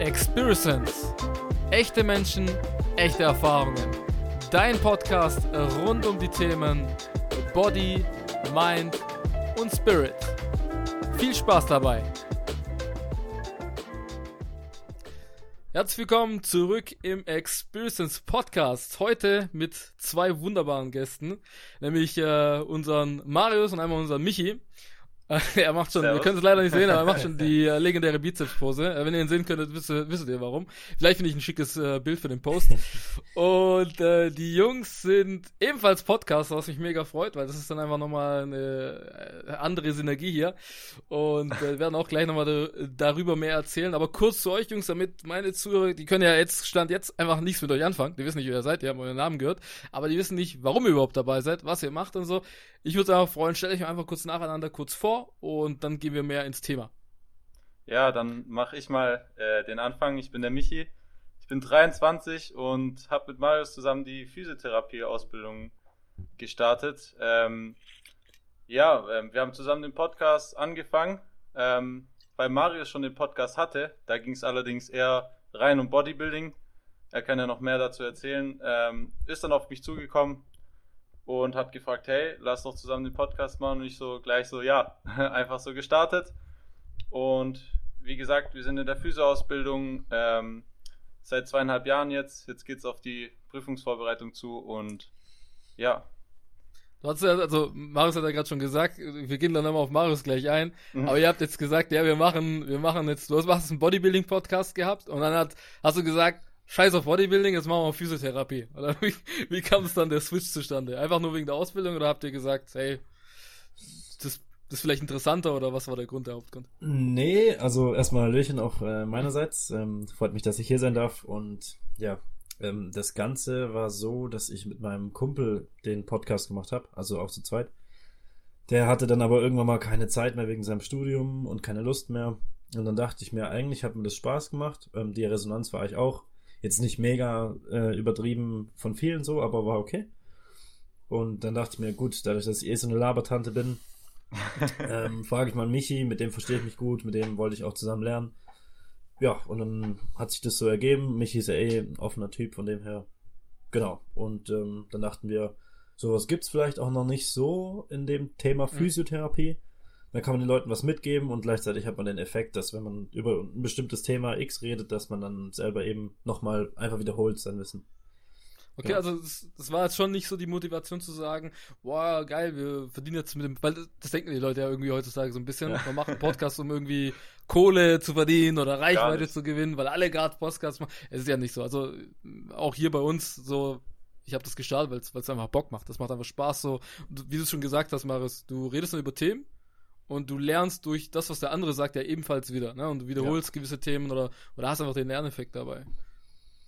Experience. Echte Menschen, echte Erfahrungen. Dein Podcast rund um die Themen Body, Mind und Spirit. Viel Spaß dabei. Herzlich willkommen zurück im Experience Podcast. Heute mit zwei wunderbaren Gästen, nämlich äh, unseren Marius und einmal unseren Michi. er macht schon, Servus. ihr könnt es leider nicht sehen, aber er macht schon die äh, legendäre Bizeps-Pose. Äh, wenn ihr ihn sehen könntet, wisst, wisst ihr warum. Vielleicht finde ich ein schickes äh, Bild für den Post. Und äh, die Jungs sind ebenfalls Podcaster, was mich mega freut, weil das ist dann einfach nochmal eine äh, andere Synergie hier. Und äh, werden auch gleich nochmal darüber mehr erzählen. Aber kurz zu euch, Jungs, damit meine Zuhörer, die können ja jetzt, Stand jetzt, einfach nichts mit euch anfangen. Die wissen nicht, wer ihr seid, die haben euren Namen gehört. Aber die wissen nicht, warum ihr überhaupt dabei seid, was ihr macht und so. Ich würde sagen, freuen, stellt euch einfach kurz nacheinander kurz vor und dann gehen wir mehr ins Thema. Ja, dann mache ich mal äh, den Anfang. Ich bin der Michi. Ich bin 23 und habe mit Marius zusammen die Physiotherapie-Ausbildung gestartet. Ähm, ja, äh, wir haben zusammen den Podcast angefangen, ähm, weil Marius schon den Podcast hatte. Da ging es allerdings eher rein um Bodybuilding. Er kann ja noch mehr dazu erzählen. Ähm, ist dann auf mich zugekommen, und hat gefragt, hey, lass doch zusammen den Podcast machen und ich so gleich so, ja, einfach so gestartet. Und wie gesagt, wir sind in der Physioausbildung ähm, seit zweieinhalb Jahren jetzt. Jetzt geht es auf die Prüfungsvorbereitung zu und ja. Du hast ja, also Marius hat ja gerade schon gesagt, wir gehen dann nochmal auf Marius gleich ein. Mhm. Aber ihr habt jetzt gesagt, ja, wir machen, wir machen jetzt, du hast einen Bodybuilding-Podcast gehabt und dann hat, hast du gesagt, Scheiß auf Bodybuilding, jetzt machen wir Physiotherapie. Oder wie, wie kam es dann der Switch zustande? Einfach nur wegen der Ausbildung oder habt ihr gesagt, hey, das, das ist vielleicht interessanter oder was war der Grund, der Hauptgrund? Nee, also erstmal Hallöchen auch äh, meinerseits. Ähm, freut mich, dass ich hier sein darf und ja, ähm, das Ganze war so, dass ich mit meinem Kumpel den Podcast gemacht habe, also auch zu zweit. Der hatte dann aber irgendwann mal keine Zeit mehr wegen seinem Studium und keine Lust mehr. Und dann dachte ich mir, eigentlich hat mir das Spaß gemacht. Ähm, die Resonanz war ich auch Jetzt nicht mega äh, übertrieben von vielen so, aber war okay. Und dann dachte ich mir, gut, dadurch, dass ich eh so eine Labertante bin, ähm, frage ich mal Michi, mit dem verstehe ich mich gut, mit dem wollte ich auch zusammen lernen. Ja, und dann hat sich das so ergeben. Michi ist ja eh ein offener Typ, von dem her. Genau. Und ähm, dann dachten wir, sowas gibt es vielleicht auch noch nicht so in dem Thema mhm. Dann kann man den Leuten was mitgeben und gleichzeitig hat man den Effekt, dass wenn man über ein bestimmtes Thema X redet, dass man dann selber eben nochmal einfach wiederholt sein Wissen. Okay, ja. also das, das, war jetzt schon nicht so die Motivation zu sagen, boah, geil, wir verdienen jetzt mit dem, weil das denken die Leute ja irgendwie heutzutage so ein bisschen, ja. man macht einen Podcast, um irgendwie Kohle zu verdienen oder Reichweite zu gewinnen, weil alle gerade Podcasts machen. Es ist ja nicht so. Also auch hier bei uns so, ich habe das gestartet, weil es einfach Bock macht. Das macht einfach Spaß so. Und wie du schon gesagt hast, Maris, du redest nur über Themen, und du lernst durch das, was der andere sagt, ja ebenfalls wieder, ne? Und du wiederholst ja. gewisse Themen oder, oder hast einfach den Lerneffekt dabei.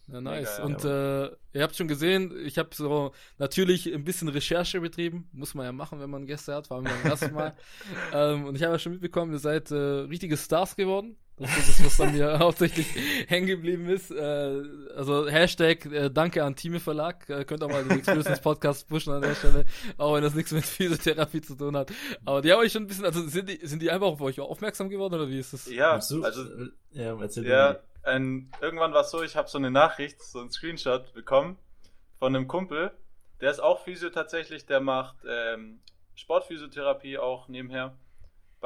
Ja, nice. Mega, und ja, äh, ihr habt schon gesehen, ich habe so natürlich ein bisschen Recherche betrieben. Muss man ja machen, wenn man Gäste hat, vor allem beim ersten Mal. ähm, und ich habe ja schon mitbekommen, ihr seid äh, richtige Stars geworden. Das ist das, was dann mir hauptsächlich hängen geblieben ist. Äh, also Hashtag äh, Danke an Time Verlag. Äh, könnt auch mal den Experience Podcast pushen an der Stelle, auch wenn das nichts mit Physiotherapie zu tun hat. Aber die haben euch schon ein bisschen, also sind die, sind die einfach auf euch aufmerksam geworden oder wie ist das? Ja, also ja, erzähl ja, ein, irgendwann war es so, ich habe so eine Nachricht, so ein Screenshot bekommen von einem Kumpel, der ist auch Physio tatsächlich, der macht ähm, Sportphysiotherapie auch nebenher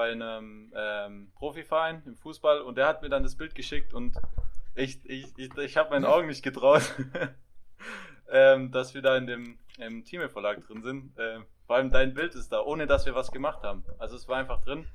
bei einem ähm, Profiverein im Fußball und der hat mir dann das Bild geschickt und ich, ich, ich, ich habe meinen Augen nicht getraut, ähm, dass wir da in dem im Team-Verlag drin sind. Äh, vor allem dein Bild ist da, ohne dass wir was gemacht haben. Also es war einfach drin.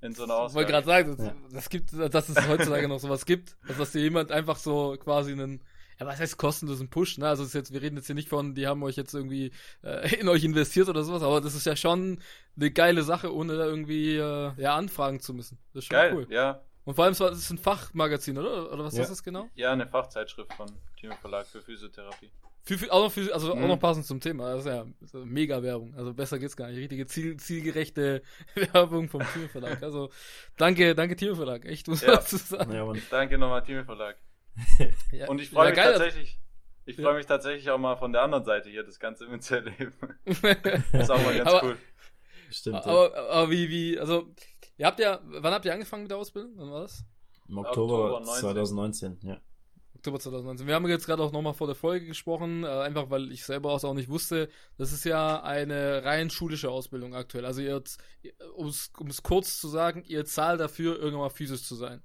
In so einer Ausgabe. Ich wollte gerade sagen, das, das, gibt, dass es heutzutage noch sowas gibt, also dass dir jemand einfach so quasi einen ja, was heißt kostenlosen Push, ne? Also ist jetzt, wir reden jetzt hier nicht von, die haben euch jetzt irgendwie äh, in euch investiert oder sowas, aber das ist ja schon eine geile Sache, ohne da irgendwie äh, ja anfragen zu müssen. Das ist schon Geil, cool. Ja. Und vor allem, es ist ein Fachmagazin, oder? Oder was ja. ist das genau? Ja, eine Fachzeitschrift von Team Verlag für Physiotherapie. Für, für, auch noch für, also mhm. auch noch passend zum Thema. Das ist ja, ist mega Werbung. Also besser geht's gar nicht. Richtige Ziel, zielgerechte Werbung vom Team Verlag. Also danke, danke Team Verlag. Echt, muss ja. man sagen. Ja, danke nochmal Team Verlag. Ja, und ich freue mich tatsächlich. Ich freue mich tatsächlich auch mal von der anderen Seite hier das Ganze mitzuerleben. das ist auch mal ganz aber, cool. Stimmt. Aber, aber, wie, wie, also, ihr habt ja, wann habt ihr angefangen mit der Ausbildung? Wann war das? Im Oktober, Oktober 2019, ja. Oktober 2019. Wir haben jetzt gerade auch nochmal vor der Folge gesprochen, äh, einfach weil ich selber auch nicht wusste. Das ist ja eine rein schulische Ausbildung aktuell. Also ihr, um es kurz zu sagen, ihr zahlt dafür, irgendwann mal physisch zu sein.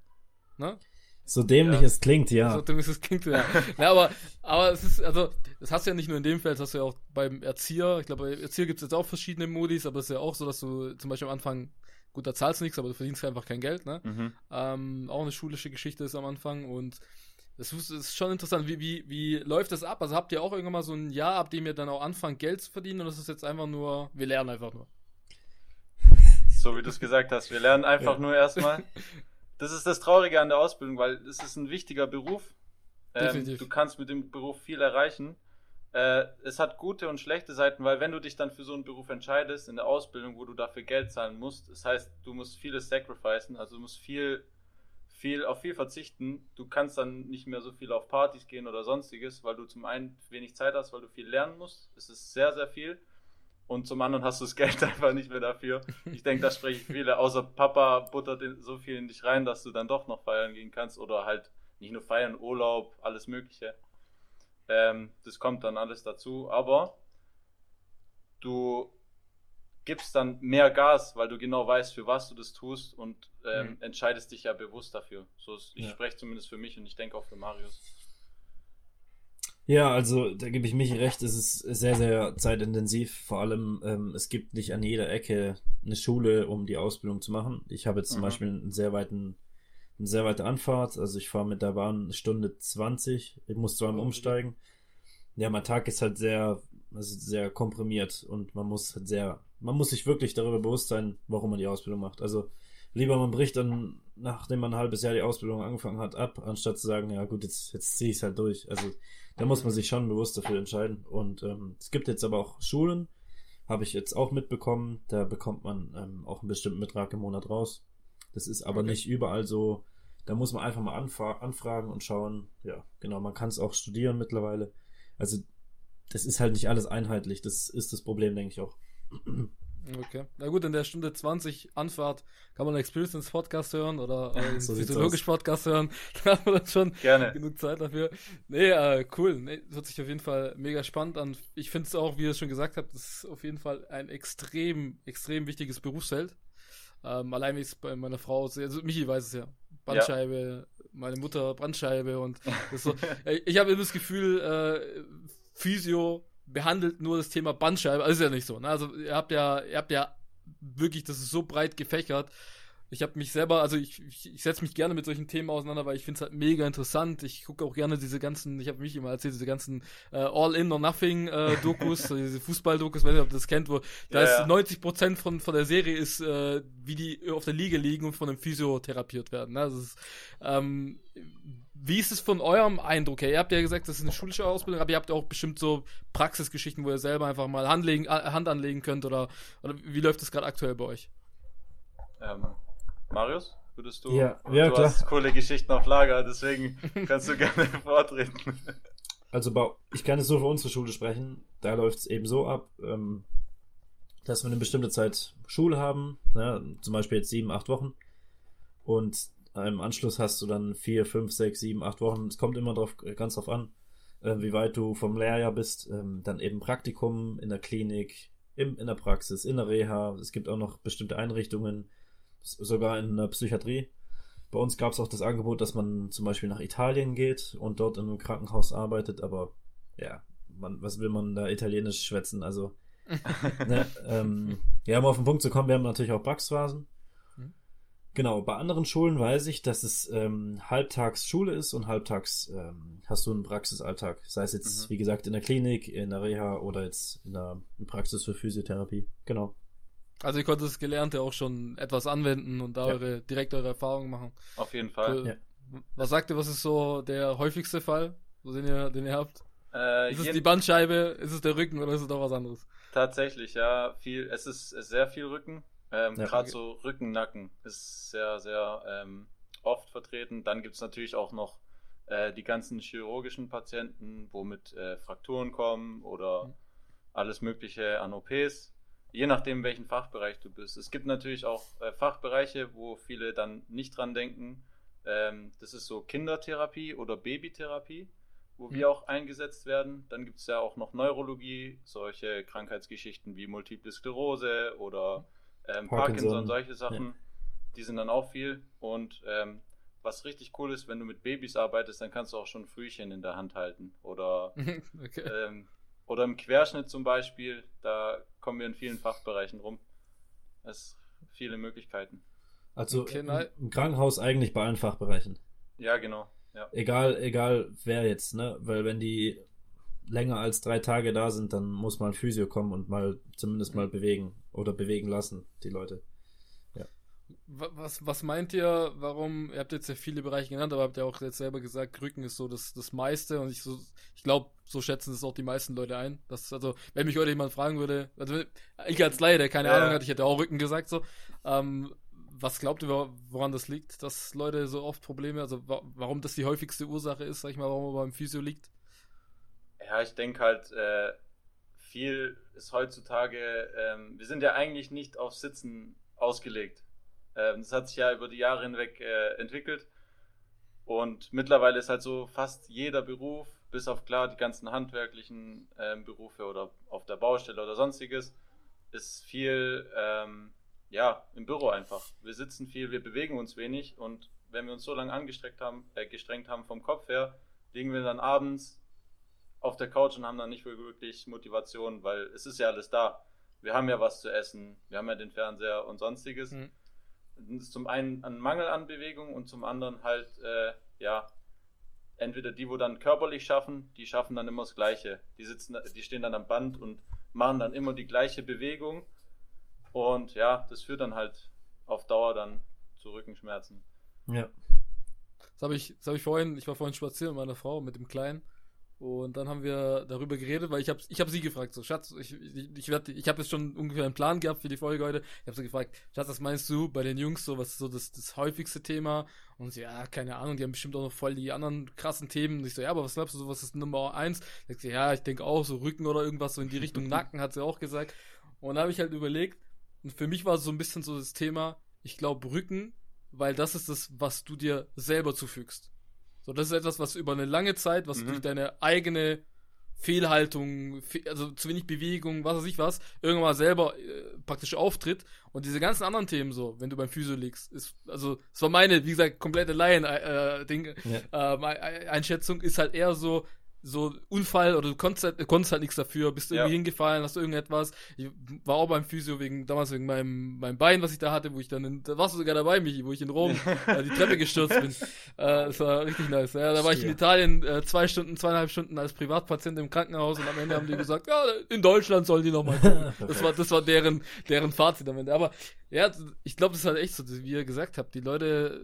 Ne? So dämlich ja. es klingt, ja. So dämlich es klingt, ja. ja aber, aber es ist, also, das hast du ja nicht nur in dem Feld, das hast du ja auch beim Erzieher. Ich glaube, bei Erzieher gibt es jetzt auch verschiedene Modis, aber es ist ja auch so, dass du zum Beispiel am Anfang, gut, da zahlst du nichts, aber du verdienst einfach kein Geld, ne? Mhm. Ähm, auch eine schulische Geschichte ist am Anfang und das ist schon interessant. Wie, wie, wie läuft das ab? Also habt ihr auch irgendwann mal so ein Jahr, ab dem ihr dann auch anfangt, Geld zu verdienen und das ist jetzt einfach nur, wir lernen einfach nur? So wie du es gesagt hast, wir lernen einfach ja. nur erstmal. Das ist das Traurige an der Ausbildung, weil es ist ein wichtiger Beruf. Ähm, du kannst mit dem Beruf viel erreichen. Äh, es hat gute und schlechte Seiten, weil wenn du dich dann für so einen Beruf entscheidest in der Ausbildung, wo du dafür Geld zahlen musst, das heißt, du musst vieles sacrificen, also du musst viel viel, auf viel verzichten. Du kannst dann nicht mehr so viel auf Partys gehen oder sonstiges, weil du zum einen wenig Zeit hast, weil du viel lernen musst. Es ist sehr, sehr viel. Und zum anderen hast du das Geld einfach nicht mehr dafür. Ich denke, da sprechen viele, außer Papa buttert so viel in dich rein, dass du dann doch noch feiern gehen kannst oder halt nicht nur feiern, Urlaub, alles Mögliche. Ähm, das kommt dann alles dazu. Aber du gibst dann mehr Gas, weil du genau weißt, für was du das tust und ähm, mhm. entscheidest dich ja bewusst dafür. So ist, ich ja. spreche zumindest für mich und ich denke auch für Marius. Ja, also da gebe ich mich recht, es ist sehr, sehr zeitintensiv. Vor allem, ähm, es gibt nicht an jeder Ecke eine Schule, um die Ausbildung zu machen. Ich habe jetzt zum mhm. Beispiel einen sehr weiten, eine sehr weite Anfahrt, also ich fahre mit der Bahn eine Stunde 20, ich muss zweimal oh, umsteigen. Ja, mein Tag ist halt sehr, also sehr komprimiert und man muss halt sehr man muss sich wirklich darüber bewusst sein, warum man die Ausbildung macht. Also lieber man bricht dann, nachdem man ein halbes Jahr die Ausbildung angefangen hat, ab, anstatt zu sagen, ja gut, jetzt, jetzt ziehe ich es halt durch. Also da muss man sich schon bewusst dafür entscheiden. Und ähm, es gibt jetzt aber auch Schulen, habe ich jetzt auch mitbekommen, da bekommt man ähm, auch einen bestimmten Betrag im Monat raus. Das ist aber okay. nicht überall so. Da muss man einfach mal anfragen und schauen. Ja, genau, man kann es auch studieren mittlerweile. Also das ist halt nicht alles einheitlich. Das ist das Problem, denke ich auch. Okay. Na gut, in der Stunde 20 Anfahrt kann man Experience Podcast hören oder äh, so physiologisch Podcast hören. Da haben wir dann schon Gerne. genug Zeit dafür. Nee, äh, cool. Nee, hört sich auf jeden Fall mega spannend an. Ich finde es auch, wie ihr es schon gesagt habt, das ist auf jeden Fall ein extrem, extrem wichtiges Berufsfeld. Ähm, allein wie es bei meiner Frau, also Michi weiß es ja. Bandscheibe, ja. meine Mutter Brandscheibe und so. ich habe immer das Gefühl, äh, Physio behandelt nur das Thema Bandscheibe. Also ist ja nicht so. Ne? Also ihr habt ja, ihr habt ja wirklich, das ist so breit gefächert. Ich habe mich selber, also ich, ich, ich setze mich gerne mit solchen Themen auseinander, weil ich finde es halt mega interessant. Ich gucke auch gerne diese ganzen, ich habe mich immer erzählt, diese ganzen äh, All-In or Nothing äh, diese Fußball-Dokus, weiß nicht, ob ihr das kennt, wo da ja, ist ja. 90 Prozent von von der Serie ist, äh, wie die auf der Liege liegen und von einem Physio therapiert werden. Ne? Das ist, ähm, wie ist es von eurem Eindruck her? Ihr habt ja gesagt, das ist eine schulische Ausbildung, aber ihr habt auch bestimmt so Praxisgeschichten, wo ihr selber einfach mal Hand, legen, äh, Hand anlegen könnt oder, oder wie läuft das gerade aktuell bei euch? Ähm, Marius, würdest du? Ja, ja du klar. hast coole Geschichten auf Lager, deswegen kannst du gerne vortreten. Also ich kann jetzt nur für unsere Schule sprechen. Da läuft es eben so ab, ähm, dass wir eine bestimmte Zeit Schule haben, ne? zum Beispiel jetzt sieben, acht Wochen. Und im Anschluss hast du dann vier, fünf, sechs, sieben, acht Wochen. Es kommt immer drauf, ganz drauf an, äh, wie weit du vom Lehrjahr bist. Ähm, dann eben Praktikum in der Klinik, im, in der Praxis, in der Reha. Es gibt auch noch bestimmte Einrichtungen, sogar in der Psychiatrie. Bei uns gab es auch das Angebot, dass man zum Beispiel nach Italien geht und dort in einem Krankenhaus arbeitet, aber ja, man, was will man da italienisch schwätzen? Also, ne, ähm, ja, um auf den Punkt zu kommen, wir haben natürlich auch Praxisphasen. Genau, bei anderen Schulen weiß ich, dass es ähm, halbtags Schule ist und halbtags ähm, hast du einen Praxisalltag. Sei es jetzt, mhm. wie gesagt, in der Klinik, in der Reha oder jetzt in der Praxis für Physiotherapie. Genau. Also ihr konntet das Gelernte auch schon etwas anwenden und da ja. eure, direkt eure Erfahrungen machen. Auf jeden Fall. Ja. Was sagt ihr, was ist so der häufigste Fall, den ihr, den ihr habt? Äh, ist es die Bandscheibe, ist es der Rücken oder ist es doch was anderes? Tatsächlich, ja, viel, es ist sehr viel Rücken. Ähm, ja, Gerade so Rücken, Nacken ist sehr, sehr ähm, oft vertreten. Dann gibt es natürlich auch noch äh, die ganzen chirurgischen Patienten, wo mit äh, Frakturen kommen oder mhm. alles Mögliche an OPs. Je nachdem, welchen Fachbereich du bist. Es gibt natürlich auch äh, Fachbereiche, wo viele dann nicht dran denken. Ähm, das ist so Kindertherapie oder Babytherapie, wo Mhm. wir auch eingesetzt werden. Dann gibt es ja auch noch Neurologie, solche Krankheitsgeschichten wie Multiple Sklerose oder ähm, Parkinson, Parkinson, solche Sachen. Die sind dann auch viel. Und ähm, was richtig cool ist, wenn du mit Babys arbeitest, dann kannst du auch schon Frühchen in der Hand halten. Oder, okay. ähm, oder im Querschnitt zum Beispiel, da kommen wir in vielen Fachbereichen rum. Es viele Möglichkeiten. Also Okay, im, im Krankenhaus eigentlich bei allen Fachbereichen. Ja, genau. Ja. Egal, egal wer jetzt, ne? Weil wenn die länger als drei Tage da sind, dann muss mal ein Physio kommen und mal zumindest mal bewegen oder bewegen lassen, die Leute. Wa- Was, was meint ihr, warum, ihr habt jetzt ja viele Bereiche genannt, aber habt ja auch jetzt selber gesagt, Rücken ist so das, das meiste und ich so, ich glaube, so schätzen es auch die meisten Leute ein. Das, also, wenn mich heute jemand fragen würde, also ich als Laie, der keine Ja. Ahnung hat, ich hätte auch Rücken gesagt, so, ähm, was glaubt ihr, wor- woran das liegt, dass Leute so oft Probleme, also wa warum das die häufigste Ursache ist, sag ich mal, warum man beim Physio liegt? Ja, ich denke halt, äh, viel ist heutzutage, ähm, wir sind ja eigentlich nicht auf Sitzen ausgelegt. Ähm, das hat sich ja über die Jahre hinweg äh, entwickelt. Und mittlerweile ist halt so fast jeder Beruf, bis auf klar die ganzen handwerklichen ähm, Berufe oder auf der Baustelle oder sonstiges, ist viel ähm, ja, im Büro einfach. Wir sitzen viel, wir bewegen uns wenig und wenn wir uns so lange angestrengt haben, äh, gestrengt haben vom Kopf her, liegen wir dann abends auf der Couch und haben dann nicht wirklich Motivation, weil es ist ja alles da. Wir haben ja was zu essen, wir haben ja den Fernseher und sonstiges. Mhm. Das ist zum einen ein Mangel an Bewegung und zum anderen halt, äh, ja, entweder die, wo dann körperlich schaffen, die schaffen dann immer das Gleiche. Die sitzen, die stehen dann am Band und machen dann immer die gleiche Bewegung. Und ja, das führt dann halt auf Dauer dann zu Rückenschmerzen. Ja. Das habe ich, das hab ich vorhin, ich war vorhin spazieren mit meiner Frau, mit dem Kleinen. Und dann haben wir darüber geredet, weil ich habe ich hab sie gefragt, so Schatz, ich, ich, ich, werd- ich habe jetzt schon ungefähr einen Plan gehabt für die Folge heute. Ich habe sie gefragt, Schatz, was meinst du bei den Jungs so, was ist so das, das häufigste Thema? Und sie, ja, keine Ahnung, die haben bestimmt auch noch voll die anderen krassen Themen. Und ich so, ja, aber was glaubst du, so, was ist Nummer eins? Sagt sie, ja, ich denke auch, so Rücken oder irgendwas so in die Richtung Nacken, hat sie auch gesagt. Und da habe ich halt überlegt, und für mich war es so ein bisschen so das Thema, ich glaube Rücken, weil das ist das, was du dir selber zufügst. So, das ist etwas, was über eine lange Zeit, was Mhm. durch deine eigene Fehlhaltung, fe also zu wenig Bewegung, was weiß ich was, irgendwann mal selber äh, praktisch auftritt. Und diese ganzen anderen Themen so, wenn du beim Physio liegst, ist, also, es war meine, wie gesagt, komplette Laien-Ding, Ja. ähm, Ei- Ei- Einschätzung ist halt eher so, so Unfall oder du konntest halt, konntest halt nichts dafür, bist du Ja. irgendwie hingefallen, hast du irgendetwas. Ich war auch beim Physio wegen, damals wegen meinem, meinem Bein, was ich da hatte, wo ich dann, in, da warst du sogar dabei, Michi, wo ich in Rom äh, die Treppe gestürzt bin. Äh, das war richtig nice. Ja, da war ich in. Italien äh, zwei Stunden, zweieinhalb Stunden als Privatpatient im Krankenhaus und am Ende haben die gesagt, ja, in Deutschland sollen die nochmal gucken. Das war, das war deren, deren Fazit am Ende. Aber ja, ich glaube, das ist halt echt so, wie ihr gesagt habt. Die Leute,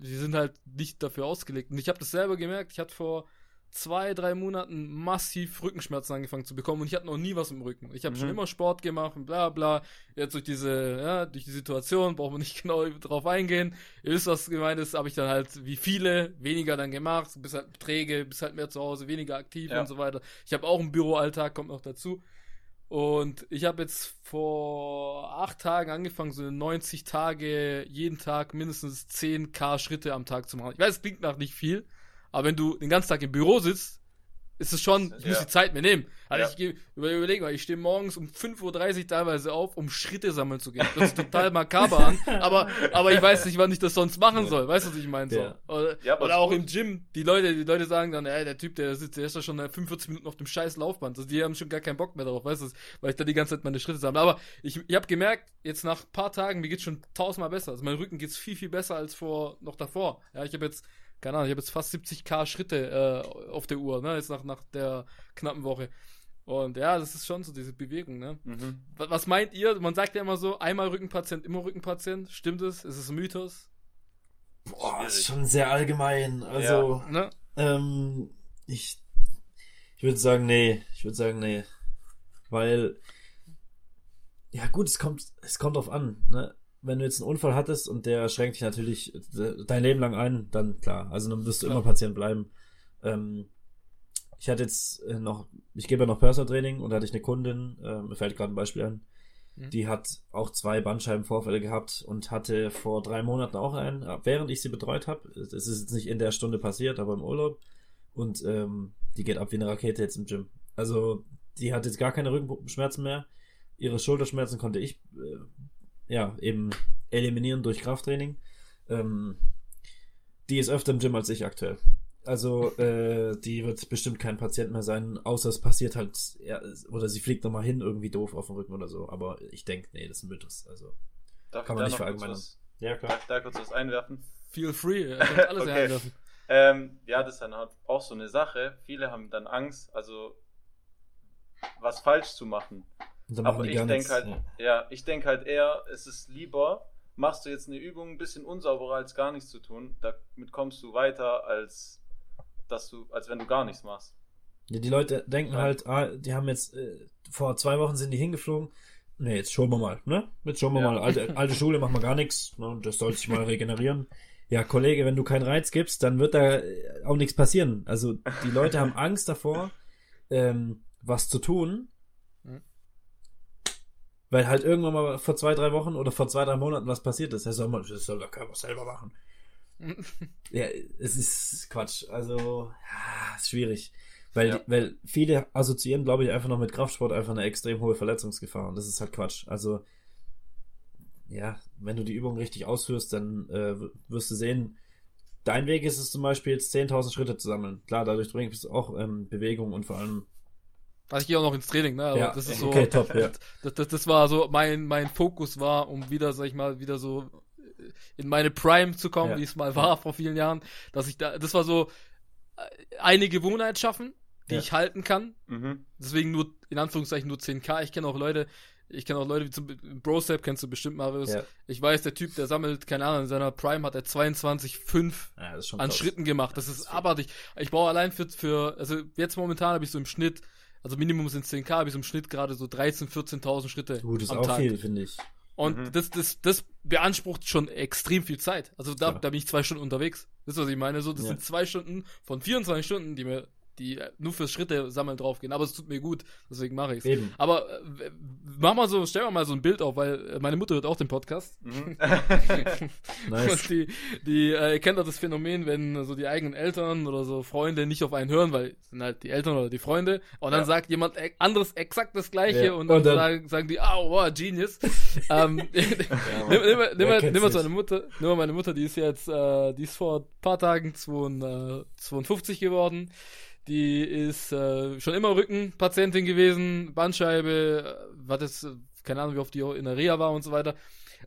die sind halt nicht dafür ausgelegt. Und ich habe das selber gemerkt. Ich hatte vor zwei, drei Monaten massiv Rückenschmerzen angefangen zu bekommen und ich hatte noch nie was im Rücken. Ich habe Mhm. schon immer Sport gemacht und bla bla. Jetzt durch diese, ja, durch die Situation, brauchen wir nicht genau drauf eingehen. Ihr wisst, was gemeint ist, habe ich dann halt wie viele weniger dann gemacht, bist halt träge, bist halt mehr zu Hause, weniger aktiv Ja. und so weiter. Ich habe auch einen Büroalltag, kommt noch dazu. Und ich habe jetzt vor acht Tagen angefangen, so 90 Tage, jeden Tag mindestens 10k Schritte am Tag zu machen. Ich weiß, es klingt nach nicht viel, aber wenn du den ganzen Tag im Büro sitzt, ist es schon, ich muss Ja. die Zeit mir nehmen. Also Ja. ich geh- über, überleg mal, ich stehe morgens um 5.30 Uhr teilweise auf, um Schritte sammeln zu gehen. Das ist total makaber an, aber, aber ich weiß nicht, wann ich das sonst machen soll. Weißt du, was ich meine? So. Ja. Oder, Ja, aber oder ist auch gut. im Gym. Die Leute, die Leute sagen dann, ey, der Typ, der sitzt, der ist ja schon 45 Minuten auf dem scheiß Laufband. Also die haben schon gar keinen Bock mehr darauf, weißt du, weil ich da die ganze Zeit meine Schritte sammle. Aber ich, ich habe gemerkt, jetzt nach ein paar Tagen, mir geht's schon tausendmal besser. Also mein Rücken geht's viel, viel besser als vor, noch davor. Ja, ich habe jetzt, keine Ahnung, ich habe jetzt fast 70k Schritte äh, auf der Uhr, ne, jetzt nach, nach der knappen Woche. Und ja, das ist schon so diese Bewegung, ne? Mhm. Was, meint ihr? Man sagt ja immer so, einmal Rückenpatient, immer Rückenpatient. Stimmt es? Ist es ein Mythos? Boah, ist schon sehr allgemein. Also, Ne? ähm, ich, ich würde sagen, nee. Ich würde sagen, nee. Weil, ja gut, es kommt, es kommt drauf an, ne? Wenn du jetzt einen Unfall hattest und der schränkt dich natürlich de- dein Leben lang ein, dann klar. Also dann wirst du immer Patient bleiben. Ähm, ich hatte jetzt äh, noch, ich gebe ja noch Personal Training und da hatte ich eine Kundin, äh, mir fällt gerade ein Beispiel ein, Mhm. Die hat auch zwei Bandscheibenvorfälle gehabt und hatte vor drei Monaten auch einen, während ich sie betreut habe. Es ist jetzt nicht in der Stunde passiert, aber im Urlaub. Und ähm, die geht ab wie eine Rakete jetzt im Gym. Also die hat jetzt gar keine Rückenschmerzen mehr. Ihre Schulterschmerzen konnte ich äh, ja eben eliminieren durch Krafttraining. Ähm, die ist öfter im Gym als ich aktuell. Also, äh, die wird bestimmt kein Patient mehr sein, außer es passiert halt, ja, oder sie fliegt nochmal hin, irgendwie doof auf den Rücken oder so. Aber ich denke, nee, das ist ein Mythos. Also, Darf kann man nicht verallgemeinern. Ja, klar. Darf da kurz was einwerfen? Feel free, er alles okay. einwerfen. Ähm, ja, das ist dann halt auch so eine Sache. Viele haben dann Angst, also was falsch zu machen. Aber ich denke halt, ja. ja, ich denke halt eher, es ist lieber, machst du jetzt eine Übung ein bisschen unsauberer als gar nichts zu tun. Damit kommst du weiter als dass du, als wenn du gar nichts machst. Ja, die Leute denken ja. halt, ah, die haben jetzt äh, vor zwei Wochen sind die hingeflogen. Ne, jetzt schauen wir mal, ne? Jetzt schauen wir ja. mal. Alte, alte Schule, machen wir gar nichts. Ne? Das soll sich mal regenerieren. Ja, Kollege, wenn du keinen Reiz gibst, dann wird da äh, auch nichts passieren. Also die Leute haben Angst davor, ähm, was zu tun. Weil halt irgendwann mal vor zwei, drei Wochen oder vor zwei, drei Monaten was passiert ist. Das soll, man, das soll der Körper selber machen ja, es ist Quatsch. Also, ja, ist schwierig. Weil, ja. weil viele assoziieren, glaube ich, einfach noch mit Kraftsport einfach eine extrem hohe Verletzungsgefahr. Und das ist halt Quatsch. Also, ja, wenn du die Übung richtig ausführst, dann äh, wirst du sehen, dein Weg ist es zum Beispiel jetzt 10.000 Schritte zu sammeln. Klar, dadurch bringst du auch ähm, Bewegung und vor allem also ich gehe auch noch ins Training, ne? Aber ja, das ist so. Okay, top, ja. Das, das, das war so, mein, mein Fokus war, um wieder, sag ich mal, wieder so in meine Prime zu kommen, ja. wie es mal war vor vielen Jahren, dass ich da, das war so äh, eine Gewohnheit schaffen, die ja. ich halten kann. Mhm. Deswegen nur, in Anführungszeichen nur 10k. Ich kenne auch Leute, ich kenne auch Leute wie zum BroStep, kennst du bestimmt, Marius. Ja. Ich weiß, der Typ, der sammelt, keine Ahnung, in seiner Prime hat er 22,5 ja, an Schritten gemacht. Das, das ist, ist abartig. Ich brauche allein für, für, also jetzt momentan habe ich so im Schnitt, also Minimum sind 10k, habe ich so im Schnitt gerade so 13.000, 14.000 Schritte. Gut, das ist auch Tag. viel, finde ich. Und mhm. das, das, das beansprucht schon extrem viel Zeit. Also da, da bin ich zwei Stunden unterwegs. Das ist, was ich meine. So, das ja. sind zwei Stunden von 24 Stunden, die mir die nur fürs Schritte sammeln draufgehen. Aber es tut mir gut, deswegen mache ich es. Aber äh, mach mal so, stell mal so ein Bild auf, weil äh, meine Mutter hört auch den Podcast. Mhm. nice. Und die, die äh, kennt auch das Phänomen, wenn so die eigenen Eltern oder so Freunde nicht auf einen hören, weil es sind halt die Eltern oder die Freunde. Und dann ja. sagt jemand e anderes exakt das Gleiche ja. und, dann, und dann sagen, sagen, die, ah, oh, wow, Genius. ähm, ja, nimm, nimm, nimm, nimm, nimm mal so eine Mutter, nimm mal meine Mutter, die ist jetzt, äh, die ist vor ein paar Tagen 52 geworden. Die ist äh, schon immer Rückenpatientin gewesen, Bandscheibe, äh, was das, keine Ahnung, wie oft die in der Reha war und so weiter.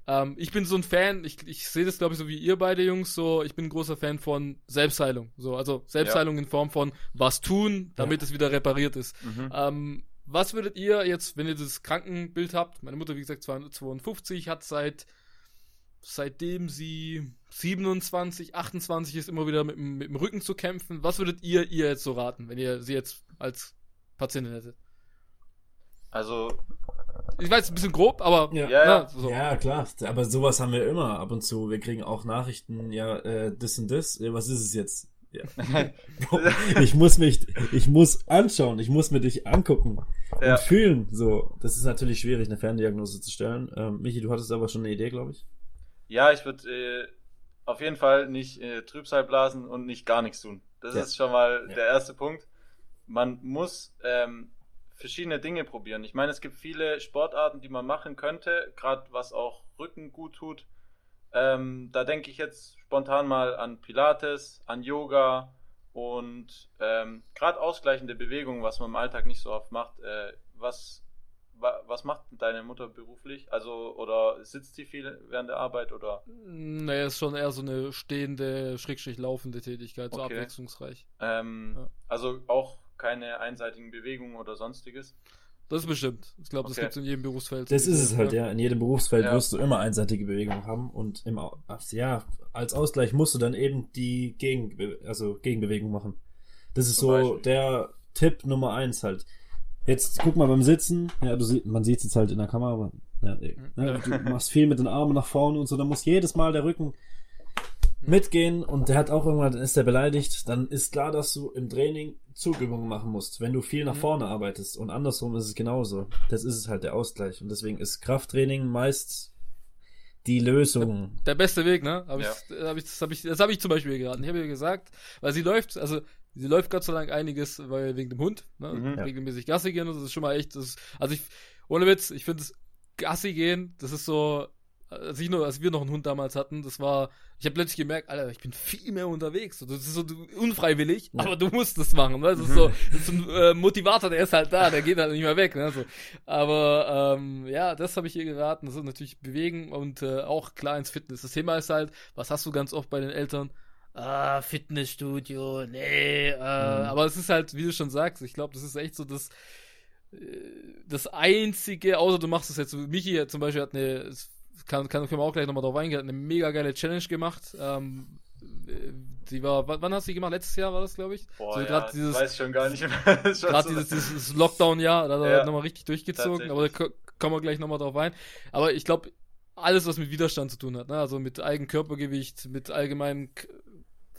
Ähm, ich bin so ein Fan, ich, ich sehe das glaube ich so wie ihr beide Jungs, so ich bin ein großer Fan von Selbstheilung. So, also Selbstheilung ja. in Form von was tun, damit ja. es wieder repariert ist. Mhm. Ähm, was würdet ihr jetzt, wenn ihr das Krankenbild habt, meine Mutter, wie gesagt, 52, hat seit seitdem sie 27, 28 ist, immer wieder mit, mit dem Rücken zu kämpfen. Was würdet ihr ihr jetzt so raten, wenn ihr sie jetzt als Patientin hättet? Also. Ich weiß, ein bisschen grob, aber. Ja, ja, na, so. ja, klar. Aber sowas haben wir immer ab und zu. Wir kriegen auch Nachrichten, ja, äh, das und das. Was ist es jetzt? Ja. ich muss mich, ich muss anschauen, ich muss mir dich angucken ja. und fühlen. So, das ist natürlich schwierig, eine Ferndiagnose zu stellen. Ähm, Michi, du hattest aber schon eine Idee, glaube ich. Ja, ich würde äh, auf jeden Fall nicht äh, Trübsal blasen und nicht gar nichts tun. Das ja. ist schon mal ja. der erste Punkt. Man muss ähm, verschiedene Dinge probieren. Ich meine, es gibt viele Sportarten, die man machen könnte, gerade was auch Rücken gut tut. Ähm, da denke ich jetzt spontan mal an Pilates, an Yoga und ähm, gerade ausgleichende Bewegungen, was man im Alltag nicht so oft macht. Äh, was was macht deine Mutter beruflich? Also, oder sitzt sie viel während der Arbeit oder? Naja, ist schon eher so eine stehende, schrägstrich laufende Tätigkeit, so okay. abwechslungsreich. Ähm, ja. Also auch keine einseitigen Bewegungen oder sonstiges? Das ist bestimmt. Ich glaube, das okay. gibt es in jedem Berufsfeld. Das ist es halt, ja. In jedem Berufsfeld ja. wirst du immer einseitige Bewegungen haben und im, ja, als Ausgleich musst du dann eben die Gegen, also Gegenbewegung machen. Das ist Zum so Beispiel. der Tipp Nummer eins halt. Jetzt guck mal beim Sitzen, ja, du sie, man sieht es jetzt halt in der Kamera, aber ja, ne, du machst viel mit den Armen nach vorne und so, dann muss jedes Mal der Rücken mitgehen und der hat auch irgendwann, dann ist der beleidigt, dann ist klar, dass du im Training Zugübungen machen musst, wenn du viel nach Mhm. vorne arbeitest und andersrum ist es genauso. Das ist es halt der Ausgleich und deswegen ist Krafttraining meist die Lösung. Der beste Weg, ne? Hab Ja. ich, hab ich, das habe ich, das hab ich zum Beispiel geraten. Ich habe ihr gesagt, weil sie läuft, also sie läuft Gott sei Dank einiges, weil wegen dem Hund, ne? Mhm. Regelmäßig Gassi gehen, das ist schon mal echt, das ist, also ich, ohne Witz, ich finde das Gassi gehen, das ist so, als ich noch, als wir noch einen Hund damals hatten, das war, ich habe plötzlich gemerkt, Alter, ich bin viel mehr unterwegs. Das ist so unfreiwillig, Ja. aber du musst es machen. Ne? Das ist so, das ist ein äh, Motivator, der ist halt da, der geht halt nicht mehr weg. Ne? So. Aber ähm, ja, das habe ich ihr geraten. Das ist natürlich bewegen und äh, auch klar ins Fitness. Das Thema ist halt, was hast du ganz oft bei den Eltern? Ah, Fitnessstudio, nee, äh, aber es ist halt, wie du schon sagst, ich glaube, das ist echt so das, äh, das einzige, außer du machst es jetzt so, Michi zum Beispiel hat eine, kann, kann, können wir auch gleich nochmal drauf eingehen, hat eine mega geile Challenge gemacht, ähm, äh, die war, wann hast du die gemacht? Letztes Jahr war das, glaube ich? Boah, so ja, dieses- weiß schon gar nicht mehr. Gerade dieses, dieses Lockdown-Jahr, da hat er Ja, nochmal richtig durchgezogen, aber da ko- kommen wir gleich nochmal drauf ein. Aber ich glaube, alles, was mit Widerstand zu tun hat, ne? also mit Eigenkörpergewicht, mit allgemeinen K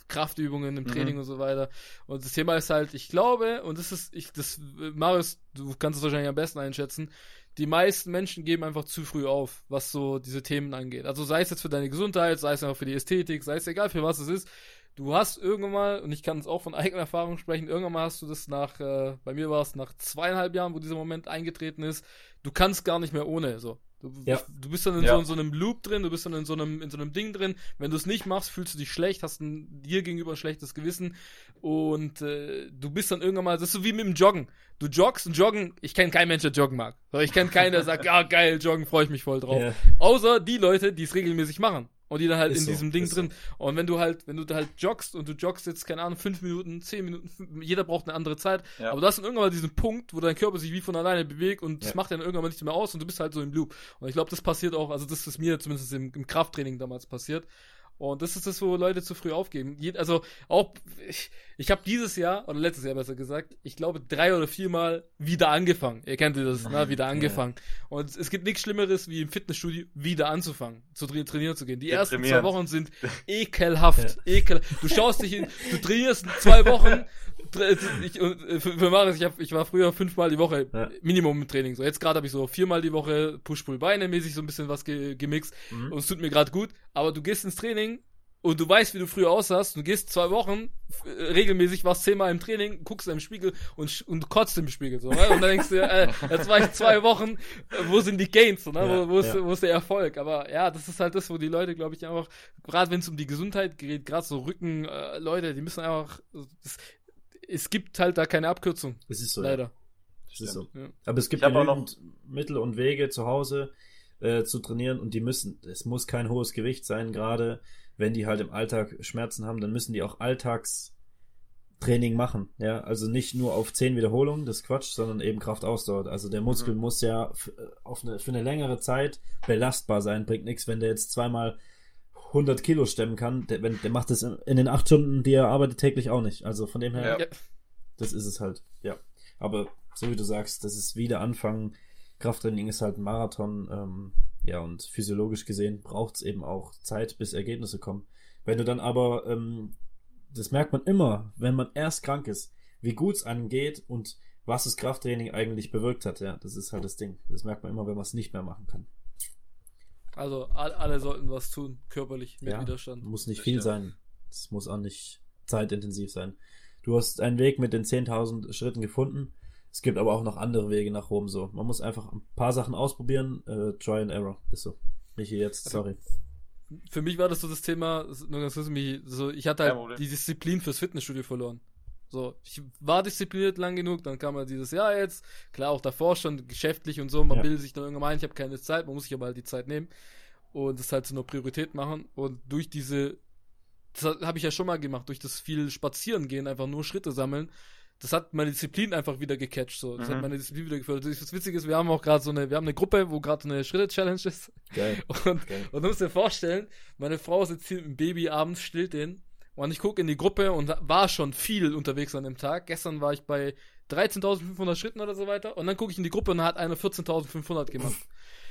Kraftübungen im Mhm. Training und so weiter. Und das Thema ist halt, ich glaube, und das ist, ich, das, Marius, du kannst es wahrscheinlich am besten einschätzen, die meisten Menschen geben einfach zu früh auf, was so diese Themen angeht. Also sei es jetzt für deine Gesundheit, sei es auch für die Ästhetik, sei es egal für was es ist. Du hast irgendwann mal, und ich kann es auch von eigener Erfahrung sprechen, irgendwann mal hast du das nach, äh, bei mir war es nach zweieinhalb Jahren, wo dieser Moment eingetreten ist, du kannst gar nicht mehr ohne, so. Du, Ja. du bist dann in, Ja. so, in so einem Loop drin, du bist dann in so einem, in so einem Ding drin. Wenn du es nicht machst, fühlst du dich schlecht, hast ein, dir gegenüber ein schlechtes Gewissen und äh, du bist dann irgendwann mal, das ist so wie mit dem Joggen. Du joggst und joggen, ich kenne keinen Mensch, der joggen mag. So, Ich kenne keinen, der sagt, ja geil, joggen, freue ich mich voll drauf. Ja. Außer die Leute, die es regelmäßig machen. Und die dann halt Ist in so, diesem Ding ist so. drin. Und wenn du halt, wenn du da halt joggst und du joggst jetzt, keine Ahnung, fünf Minuten, zehn Minuten, jeder braucht eine andere Zeit. Ja. Aber du hast dann irgendwann mal diesen Punkt, wo dein Körper sich wie von alleine bewegt und das Ja. macht dann irgendwann mal nicht mehr aus und du bist halt so im Loop. Und ich glaube, das passiert auch, also das ist mir zumindest im, im Krafttraining damals passiert. Und das ist das, wo Leute zu früh aufgeben. Also auch, ich, ich habe dieses Jahr, oder letztes Jahr besser gesagt, ich glaube drei oder viermal wieder angefangen. Ihr kennt das, ne? Wieder angefangen. Und es gibt nichts Schlimmeres, wie im Fitnessstudio wieder anzufangen, zu tra trainieren zu gehen. Die ersten zwei. Wochen sind ekelhaft. Ekel. Du schaust dich in, du trainierst zwei Wochen. Ich, äh, für, für Marius, ich, hab, ich war früher fünfmal die Woche Ja. Minimum im Training. So jetzt gerade habe ich so viermal die Woche Push-Pull-Beine mäßig so ein bisschen was ge gemixt Mhm. und es tut mir gerade gut. Aber du gehst ins Training und du weißt, wie du früher aussahst. Du gehst zwei Wochen äh, regelmäßig, warst zehnmal im Training, guckst im Spiegel und, und kotzt im Spiegel. So, ne? Und dann denkst du, äh, jetzt war ich zwei Wochen, äh, wo sind die Gains? So, ne? Ja, wo, wo, ist, ja. wo ist der Erfolg? Aber ja, das ist halt das, wo die Leute, glaube ich, einfach, gerade wenn es um die Gesundheit geht, gerade so Rücken, äh, Leute, die müssen einfach, das, es gibt halt da keine Abkürzung, Es ist so. Ja. leider. Es ist so. Ja. Aber es gibt auch genügend Mittel und Wege zu Hause äh, zu trainieren und die müssen, es muss kein hohes Gewicht sein, gerade wenn die halt im Alltag Schmerzen haben, dann müssen die auch Alltagstraining machen. Ja, also nicht nur auf 10 Wiederholungen, das ist Quatsch, sondern eben Kraftausdauer. Also der Muskel Mhm. muss ja f- auf eine, für eine längere Zeit belastbar sein. Bringt nichts, wenn der jetzt zweimal 100 Kilo stemmen kann. Der, wenn, der macht das in, in den acht Stunden, die er arbeitet, täglich auch nicht. Also von dem her, Ja. Ja. das ist es halt, ja. Aber so wie du sagst, das ist wieder Anfang. Krafttraining ist halt ein Marathon, ähm, ja, und physiologisch gesehen braucht es eben auch Zeit, bis Ergebnisse kommen. Wenn du dann aber, ähm, das merkt man immer, wenn man erst krank ist, wie gut es angeht und was das Krafttraining eigentlich bewirkt hat, ja, das ist halt das Ding. Das merkt man immer, wenn man es nicht mehr machen kann. Also all, alle sollten was tun, körperlich, mit Ja. Widerstand. Muss nicht viel sein. Es muss auch nicht zeitintensiv sein. Du hast einen Weg mit den 10.000 Schritten gefunden. Es gibt aber auch noch andere Wege nach Rom so. Man muss einfach ein paar Sachen ausprobieren. Äh, try and error. Ist so. Michi jetzt, Also, sorry. Für mich war das so das Thema, nur ganz kurz, Michi, so, ich hatte halt die Disziplin fürs Fitnessstudio verloren. So, ich war diszipliniert lang genug, dann kam halt dieses Jahr jetzt, klar auch davor schon geschäftlich und so, man Ja. bildet sich dann irgendwann ein, ich habe keine Zeit, man muss sich aber halt die Zeit nehmen und das halt zu einer Priorität machen und durch diese, das habe ich ja schon mal gemacht, durch das viel Spazieren gehen, einfach nur Schritte sammeln, das hat meine Disziplin einfach wieder gecatcht, so, das Mhm. hat meine Disziplin wieder gefördert. Das Witzige ist, wir haben auch gerade so eine, wir haben eine Gruppe, wo gerade eine Schritte-Challenge ist Geil. und Geil. und du musst dir vorstellen, meine Frau sitzt hier mit dem Baby abends, stillt den. Und ich gucke in die Gruppe und war schon viel unterwegs an dem Tag. Gestern war ich bei 13.500 Schritten oder so weiter. Und dann gucke ich in die Gruppe und da hat einer 14.500 gemacht.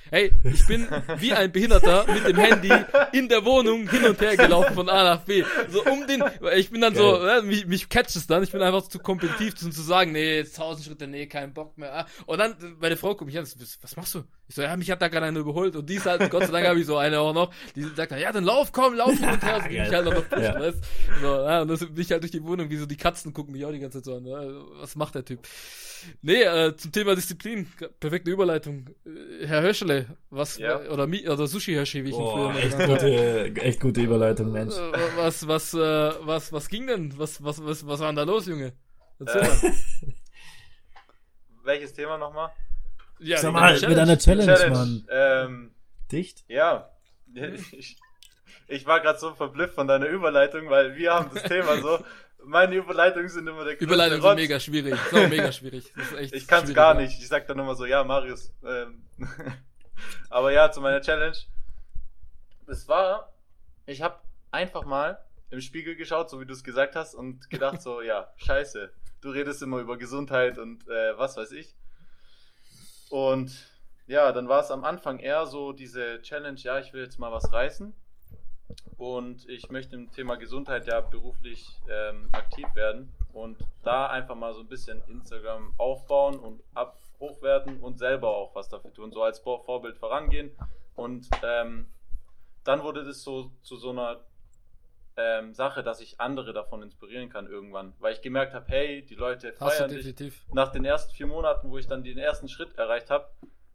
Hey, ich bin wie ein Behinderter mit dem Handy in der Wohnung hin und her gelaufen von A nach B. So um den, ich bin dann Geil. so, mich, mich catcht es dann, ich bin einfach zu kompetitiv, um zu sagen, nee, jetzt tausend Schritte, nee, kein Bock mehr. Und dann, meine Frau guckt mich an, was machst du? Ich so, ja, mich hat da gerade eine überholt und die ist halt, Gott sei Dank habe ich so eine auch noch, die sagt dann, ja, dann lauf, komm, lauf hin und her, so ich halt noch pushen, ja. weißt? So, ja, und das bin ich halt durch die Wohnung, wie so die Katzen gucken mich auch die ganze Zeit so an, ne? was macht der Typ? Nee, äh, zum Thema Disziplin, perfekte Überleitung. Äh, Herr Höschele, was, ja. oder, oder Sushi Hershi, wie ich ihn früher echt gute, echt gute Überleitung, Mensch. Äh, was, was, äh, was, was ging denn? Was, was, was, was war denn da los, Junge? Erzähl äh, mal. Welches Thema nochmal? Ja, Sag mal, mit einer Challenge, Challenge Mann. Ähm, Dicht? Ja. Ich, ich war gerade so verblüfft von deiner Überleitung, weil wir haben das Thema so. Meine Überleitungen sind immer der größte Überleitungen sind mega schwierig. So mega schwierig. Das ist echt ich kann es gar nicht. Ich sag dann immer so, ja, Marius. Ähm, aber ja, zu meiner Challenge. Es war, ich habe einfach mal im Spiegel geschaut, so wie du es gesagt hast, und gedacht so, ja, scheiße. Du redest immer über Gesundheit und äh, was weiß ich. Und ja, dann war es am Anfang eher so diese Challenge, ja, ich will jetzt mal was reißen. Und ich möchte im Thema Gesundheit ja beruflich ähm, aktiv werden und da einfach mal so ein bisschen Instagram aufbauen und ab hochwerten und selber auch was dafür tun, so als Vorbild vorangehen. Und ähm, dann wurde das so zu so einer ähm, Sache, dass ich andere davon inspirieren kann irgendwann, weil ich gemerkt habe, hey, die Leute feiern dich. Nach den ersten vier Monaten, wo ich dann den ersten Schritt erreicht habe,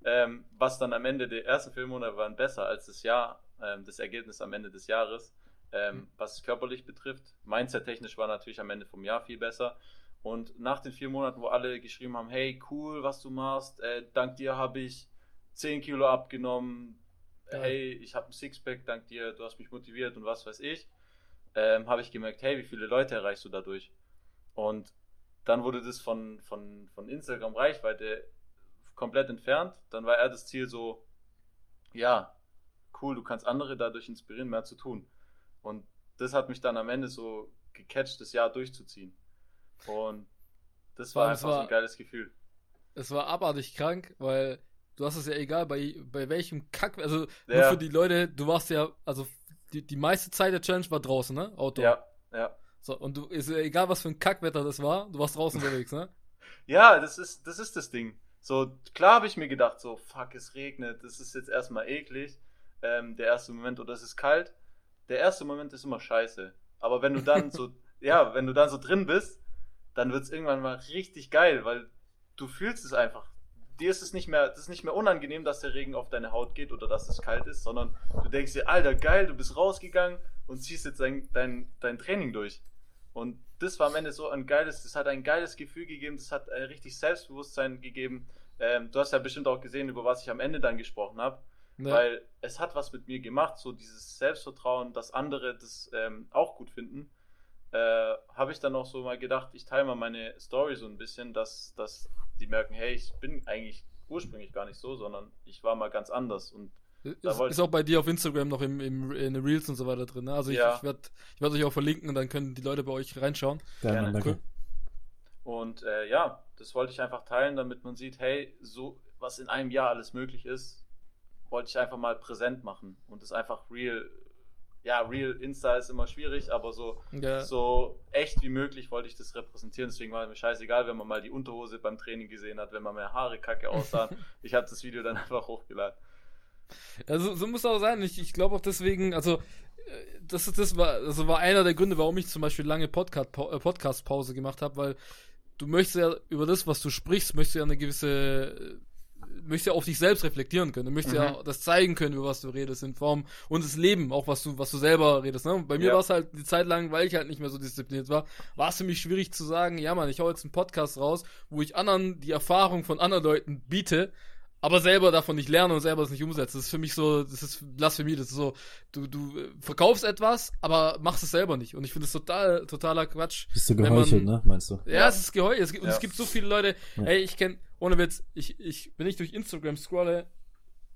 ähm, was dann am Ende der ersten vier Monate waren besser als das Jahr, ähm, das Ergebnis am Ende des Jahres, ähm, mhm. was körperlich betrifft. Mindset-technisch war natürlich am Ende vom Jahr viel besser. Und nach den vier Monaten, wo alle geschrieben haben, hey, cool, was du machst, äh, dank dir habe ich 10 Kilo abgenommen, hey, ich habe ein Sixpack, dank dir, du hast mich motiviert und was weiß ich, ähm, habe ich gemerkt, hey, wie viele Leute erreichst du dadurch? Und dann wurde das von, von, von Instagram Reichweite komplett entfernt. Dann war er das Ziel so, ja, cool, du kannst andere dadurch inspirieren, mehr zu tun. Und das hat mich dann am Ende so gecatcht, das Jahr durchzuziehen. Und das war, einfach war, so ein geiles Gefühl. Es war abartig krank, weil du hast es ja egal, bei, bei welchem Kack, also ja. nur für die Leute, du warst ja, also die, die meiste Zeit der Challenge war draußen, ne? Outdoor. Ja, ja. So, und du, ist egal, was für ein Kackwetter das war, du warst draußen unterwegs, ne? Ja, das ist, das ist das Ding. So, klar habe ich mir gedacht, so, fuck, es regnet, das ist jetzt erstmal eklig, ähm, der erste Moment, oder es ist kalt. Der erste Moment ist immer scheiße. Aber wenn du dann so, ja, wenn du dann so drin bist, dann wird es irgendwann mal richtig geil, weil du fühlst es einfach dir ist es nicht mehr, das ist nicht mehr unangenehm, dass der Regen auf deine Haut geht oder dass es kalt ist, sondern du denkst dir, Alter, geil, du bist rausgegangen und ziehst jetzt dein, dein, dein Training durch. Und das war am Ende so ein geiles, das hat ein geiles Gefühl gegeben, das hat ein richtig Selbstbewusstsein gegeben. Ähm, du hast ja bestimmt auch gesehen, über was ich am Ende dann gesprochen habe. Ja. Weil es hat was mit mir gemacht, so dieses Selbstvertrauen, dass andere das ähm, auch gut finden. Äh, habe ich dann auch so mal gedacht, ich teile mal meine Story so ein bisschen, dass, dass die merken, hey, ich bin eigentlich ursprünglich gar nicht so, sondern ich war mal ganz anders und ist, ist, auch bei dir auf Instagram noch im, im, in den Reels und so weiter drin. Ne? Also ich, ja. ich werde ich werd euch auch verlinken und dann können die Leute bei euch reinschauen. Gerne, danke. Cool. Und äh, ja, das wollte ich einfach teilen, damit man sieht, hey, so was in einem Jahr alles möglich ist, wollte ich einfach mal präsent machen und das einfach real ja, Real Insta ist immer schwierig, aber so, ja. so echt wie möglich wollte ich das repräsentieren. Deswegen war mir scheißegal, wenn man mal die Unterhose beim Training gesehen hat, wenn man mehr Haare kacke aussah. ich habe das Video dann einfach hochgeladen. Also so muss es auch sein. Ich, ich glaube auch deswegen, also äh, das, das war, also war einer der Gründe, warum ich zum Beispiel lange Podcast-Pause Podcast gemacht habe, weil du möchtest ja über das, was du sprichst, möchtest du ja eine gewisse möchtest ja auf dich selbst reflektieren können. Du möchtest mhm. ja das zeigen können, über was du redest, in Form und das Leben, auch was du, was du selber redest. Ne? Und bei mir ja. war es halt die Zeit lang, weil ich halt nicht mehr so diszipliniert war, war es für mich schwierig zu sagen, ja man, ich hau jetzt einen Podcast raus, wo ich anderen die Erfahrung von anderen Leuten biete, aber selber davon nicht lerne und selber es nicht umsetze. Das ist für mich so, das ist Blasphemie, das ist so, du, du verkaufst etwas, aber machst es selber nicht. Und ich finde es total, totaler Quatsch. Bist du geheuchelt, man, ne, meinst du? Ja, ja, es ist geheuchelt. Es gibt, ja. Und es gibt so viele Leute, ja. ey, ich kenne, ohne Witz, ich, ich, wenn ich durch Instagram scrolle,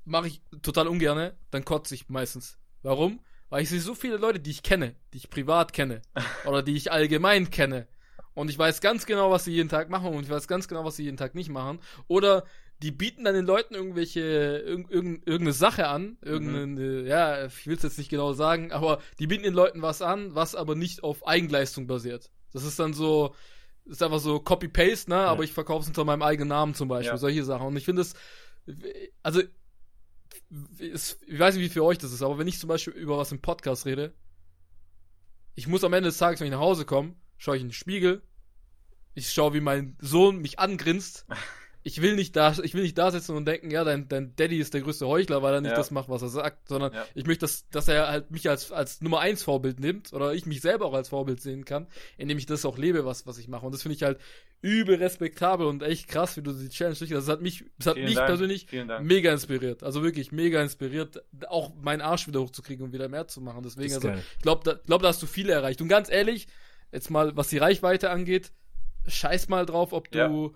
mache ich total ungerne, dann kotze ich meistens. Warum? Weil ich sehe so viele Leute, die ich kenne, die ich privat kenne, oder die ich allgemein kenne. Und ich weiß ganz genau, was sie jeden Tag machen und ich weiß ganz genau, was sie jeden Tag nicht machen. Oder die bieten dann den Leuten irgendwelche, irg irg irgendeine Sache an, irgendeine, mhm. ja, ich will es jetzt nicht genau sagen, aber die bieten den Leuten was an, was aber nicht auf Eigenleistung basiert. Das ist dann so, ist einfach so Copy-Paste, ne, ja. aber ich verkaufe es unter meinem eigenen Namen zum Beispiel, ja. solche Sachen. Und ich finde es, also, ist, ich weiß nicht, wie für euch das ist, aber wenn ich zum Beispiel über was im Podcast rede, ich muss am Ende des Tages, wenn ich nach Hause komme, schaue ich in den Spiegel, ich schaue, wie mein Sohn mich angrinst ich will nicht da, ich will nicht da sitzen und denken, ja, dein, dein Daddy ist der größte Heuchler, weil er nicht ja. das macht, was er sagt, sondern ja. ich möchte, dass, dass er halt mich als, als Nummer eins Vorbild nimmt oder ich mich selber auch als Vorbild sehen kann, indem ich das auch lebe, was, was ich mache. Und das finde ich halt übel respektabel und echt krass, wie du die Challenge durchgehst. Das hat mich, das hat Vielen mich Dank. persönlich mega inspiriert. Also wirklich mega inspiriert, auch meinen Arsch wieder hochzukriegen und wieder mehr zu machen. Deswegen, also, ich glaube, da, glaub, da hast du viel erreicht. Und ganz ehrlich, jetzt mal, was die Reichweite angeht, scheiß mal drauf, ob du, ja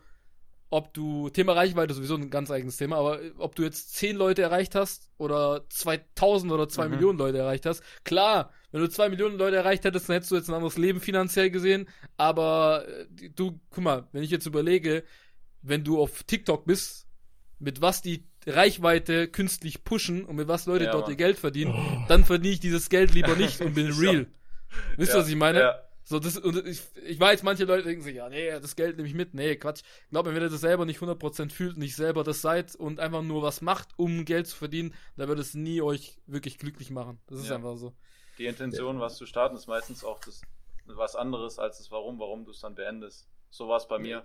ob du, Thema Reichweite sowieso ein ganz eigenes Thema, aber ob du jetzt 10 Leute erreicht hast oder 2000 oder 2 mhm. Millionen Leute erreicht hast, klar, wenn du 2 Millionen Leute erreicht hättest, dann hättest du jetzt ein anderes Leben finanziell gesehen, aber äh, du, guck mal, wenn ich jetzt überlege, wenn du auf TikTok bist, mit was die Reichweite künstlich pushen und mit was Leute ja, dort Mann. ihr Geld verdienen, oh. dann verdiene ich dieses Geld lieber nicht und bin real. Wisst ihr, ja, was ich meine? Ja. So, das, und ich, ich weiß, manche Leute denken sich, ja, nee, das Geld nehme ich mit. Nee, Quatsch. Glaub mir, wenn ihr das selber nicht 100% fühlt, nicht selber das seid und einfach nur was macht, um Geld zu verdienen, dann wird es nie euch wirklich glücklich machen. Das ist ja. einfach so. Die Intention, was zu starten, ist meistens auch das, was anderes als das Warum, warum du es dann beendest. So war es bei mir.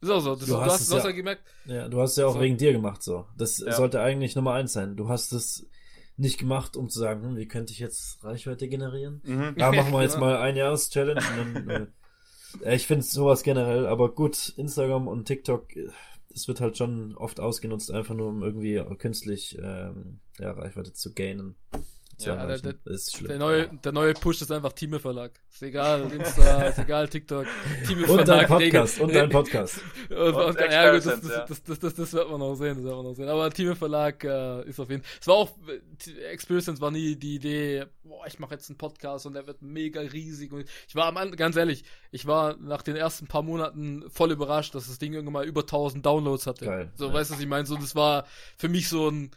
Ist auch so. Das, du, du, hast, du hast ja, ja, gemerkt. Ja, du hast es ja auch so. wegen dir gemacht, so. Das ja. sollte eigentlich Nummer eins sein. Du hast es nicht gemacht, um zu sagen, hm, wie könnte ich jetzt Reichweite generieren? Mhm. Da machen wir jetzt mal ein Jahres-Challenge. äh, ich finde sowas generell, aber gut, Instagram und TikTok, das wird halt schon oft ausgenutzt, einfach nur um irgendwie künstlich ähm, ja, Reichweite zu gainen. Ja, der, der, der, neue, der neue Push ist einfach Time Verlag. Ist egal, Insta, ist egal, TikTok. Time und Verlag. Dein Podcast, und dein Podcast. und, und, ja, gut, das, das, das, das, das, wird man noch sehen, das wird man noch sehen. Aber Time Verlag äh, ist auf jeden Fall. Es war auch, Experience war nie die Idee, boah, ich mache jetzt einen Podcast und der wird mega riesig. Und ich war am ganz ehrlich, ich war nach den ersten paar Monaten voll überrascht, dass das Ding irgendwann mal über 1000 Downloads hatte. Geil. So, ja. weißt du, was ich meine? So, das war für mich so ein,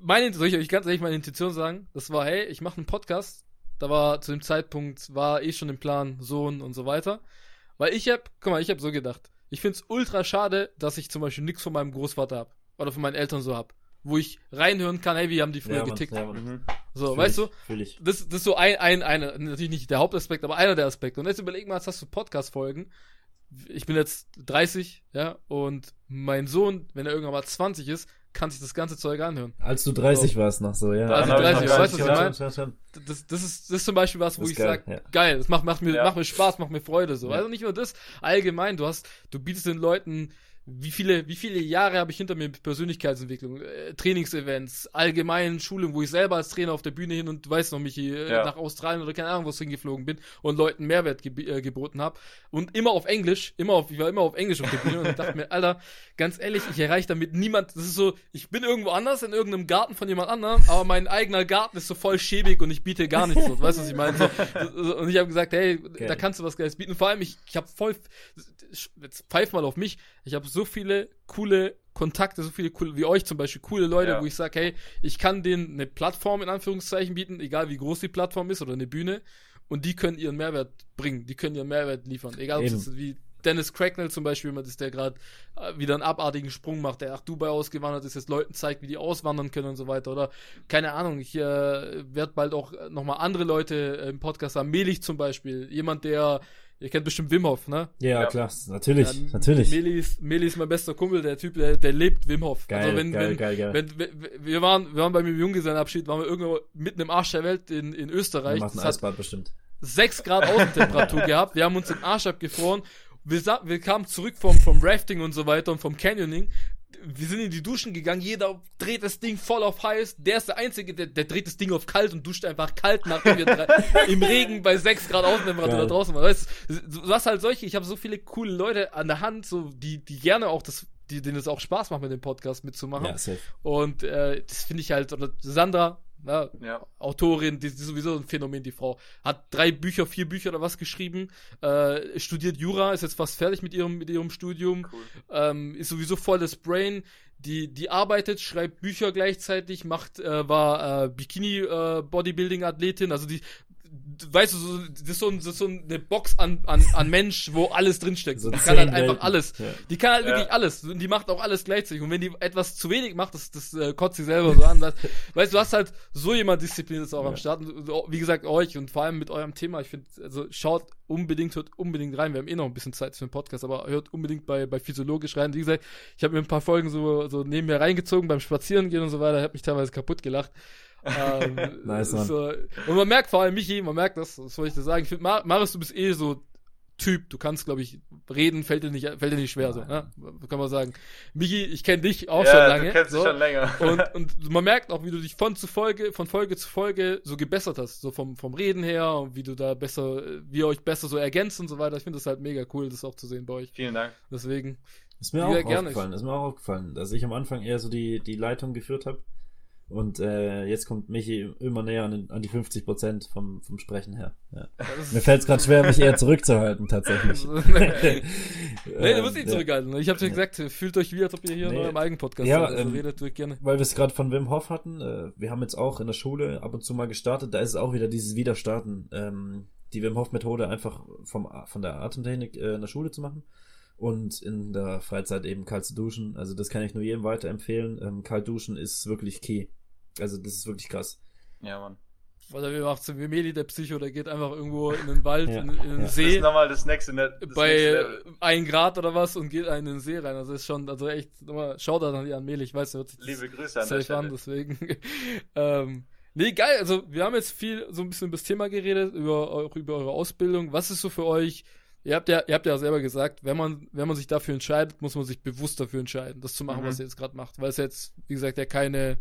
meine, soll ich euch ganz ehrlich meine Intention sagen? Das war, hey, ich mache einen Podcast. Da war zu dem Zeitpunkt, war eh schon im Plan, Sohn und so weiter. Weil ich hab, guck mal, ich hab so gedacht. Ich find's ultra schade, dass ich zum Beispiel nichts von meinem Großvater hab. Oder von meinen Eltern so hab. Wo ich reinhören kann, hey, wie haben die früher ja, getickt. Ja, mhm. So, Fühl weißt ich, du? Das, das ist so ein, ein, eine, natürlich nicht der Hauptaspekt, aber einer der Aspekte. Und jetzt überleg mal, jetzt hast du Podcast-Folgen. Ich bin jetzt 30, ja, und mein Sohn, wenn er irgendwann mal 20 ist, kann sich das ganze Zeug anhören. Als du 30 so. warst noch so, ja. Als ich 30 war, weißt du, was ich meine? Das, das, ist, das ist zum Beispiel was, wo ich sage, ja. geil, das macht, macht, mir, ja. macht mir Spaß, macht mir Freude, so. Ja. Also nicht nur das, allgemein, du hast, du bietest den Leuten wie viele, wie viele Jahre habe ich hinter mir mit Persönlichkeitsentwicklung, äh, Trainingsevents, allgemeinen Schulungen, wo ich selber als Trainer auf der Bühne hin und du weißt noch, Michi, äh, ja. nach Australien oder keine Ahnung, wo ich hingeflogen bin und Leuten Mehrwert ge äh, geboten habe. Und immer auf Englisch, immer auf, ich war immer auf Englisch auf der Bühne und dachte mir, Alter, ganz ehrlich, ich erreiche damit niemand. Das ist so, ich bin irgendwo anders in irgendeinem Garten von jemand anderem, aber mein eigener Garten ist so voll schäbig und ich biete gar nichts. So, weißt du, was ich meine? So, und ich habe gesagt, hey, okay. da kannst du was Geiles bieten. Vor allem, ich, ich habe voll, jetzt pfeif mal auf mich, ich habe so viele coole Kontakte, so viele coole, wie euch zum Beispiel, coole Leute, ja. wo ich sage, hey, ich kann denen eine Plattform in Anführungszeichen bieten, egal wie groß die Plattform ist oder eine Bühne, und die können ihren Mehrwert bringen, die können ihren Mehrwert liefern. Egal, ob es wie Dennis Cracknell zum Beispiel, jemand ist, der gerade äh, wieder einen abartigen Sprung macht, der nach Dubai ausgewandert ist, jetzt Leuten zeigt, wie die auswandern können und so weiter. Oder keine Ahnung, ich äh, werde bald auch nochmal andere Leute äh, im Podcast haben. Melich zum Beispiel, jemand, der Ihr kennt bestimmt Wim Hof, ne? Ja, ja. klar, natürlich, ja, natürlich. Meli ist, Meli ist mein bester Kumpel, der Typ, der, der lebt Wim Hof. Geil, also wenn, geil, wenn, geil, geil. Wenn, wenn, wir waren, wir waren bei mir im Junggesellenabschied, waren wir irgendwo mitten im Arsch der Welt in, in Österreich. Wir machen ein Eisbad bestimmt. 6 Grad Außentemperatur gehabt, wir haben uns den Arsch abgefroren. Wir, wir kamen zurück vom, vom Rafting und so weiter und vom Canyoning wir sind in die Duschen gegangen, jeder dreht das Ding voll auf heiß. Der ist der Einzige, der, der dreht das Ding auf kalt und duscht einfach kalt, nachdem wir drei, im Regen bei 6 Grad Außentemperatur da draußen waren. Weißt, du hast halt solche, ich habe so viele coole Leute an der Hand, so die, die gerne auch das die, denen es auch Spaß macht, mit dem Podcast mitzumachen. Ja. Und äh, das finde ich halt, oder Sandra, Ne? Ja. Autorin, die, die ist sowieso ein Phänomen, die Frau. Hat drei Bücher, vier Bücher oder was geschrieben, äh, studiert Jura, ist jetzt fast fertig mit ihrem, mit ihrem Studium, cool. ähm, ist sowieso voll das Brain, die, die arbeitet, schreibt Bücher gleichzeitig, macht, äh, war äh, Bikini-Bodybuilding-Athletin, äh, also die weißt du, so, das, ist so, ein, das ist so eine Box an, an, an Mensch, wo alles drinsteckt. So die kann halt einfach alles. Ja. Die kann halt ja. wirklich alles. Und die macht auch alles gleichzeitig. Und wenn die etwas zu wenig macht, das, das äh, kotzt sie selber so an. Das, weißt du, du hast halt so jemand diszipliniert auch ja. am Start. Und, wie gesagt, euch und vor allem mit eurem Thema. Ich finde, also schaut unbedingt, hört unbedingt rein. Wir haben eh noch ein bisschen Zeit für den Podcast, aber hört unbedingt bei, bei Physiologisch rein. Wie gesagt, ich habe mir ein paar Folgen so, so neben mir reingezogen beim Spazierengehen und so weiter. Ich habe mich teilweise kaputt gelacht ähm, nice, so, und man merkt vor allem Michi, man merkt das, das wollte ich dir sagen. Ich finde, Mar Marius, du bist eh so Typ, du kannst, glaube ich, reden, fällt dir nicht, fällt dir nicht schwer, so, ne? kann man sagen. Michi, ich kenne dich auch ja, schon lange. Du kennst so. schon länger. Und, und man merkt auch, wie du dich von zu Folge, von Folge zu Folge so gebessert hast, so vom, vom Reden her und wie du da besser, wie ihr euch besser so ergänzt und so weiter. Ich finde das halt mega cool, das auch zu sehen bei euch. Vielen Dank. Deswegen. Ist mir auch aufgefallen, ist mir auch aufgefallen, dass ich am Anfang eher so die, die Leitung geführt habe und äh, jetzt kommt Michi immer näher an, an die 50 Prozent vom, vom Sprechen her. Ja. Mir fällt es gerade schwer, mich eher zurückzuhalten, tatsächlich. nee, du musst nicht zurückhalten. Ich habe dir gesagt, fühlt euch wie, als ob ihr hier nee. in eurem eigenen Podcast ja, seid. Also ähm, redet durch gerne. Weil wir es gerade von Wim Hof hatten. Äh, wir haben jetzt auch in der Schule ab und zu mal gestartet. Da ist es auch wieder dieses Wiederstarten. Ähm, die Wim Hof Methode einfach vom, von der Atemtechnik äh, in der Schule zu machen und in der Freizeit eben kalt zu duschen. Also das kann ich nur jedem weiterempfehlen. Ähm, kalt duschen ist wirklich key. Also das ist wirklich krass. Ja, Mann. Oder wie macht so wie Meli, der Psycho, der geht einfach irgendwo in den Wald, ja, in, in, den ja. See. Das ist nochmal das nächste, das bei nächste ein Grad oder was und geht in den See rein. Also ist schon, also echt, nochmal, schaut da an Meli, ich weiß, er hört sich Liebe Grüße an der an, deswegen. ähm, nee, geil, also wir haben jetzt viel, so ein bisschen über das Thema geredet, über, auch über eure Ausbildung. Was ist so für euch, Ihr habt ja, ihr habt ja selber gesagt, wenn man, wenn man sich dafür entscheidet, muss man sich bewusst dafür entscheiden, das zu machen, mhm. was ihr jetzt gerade macht. Weil es jetzt, wie gesagt, ja keine,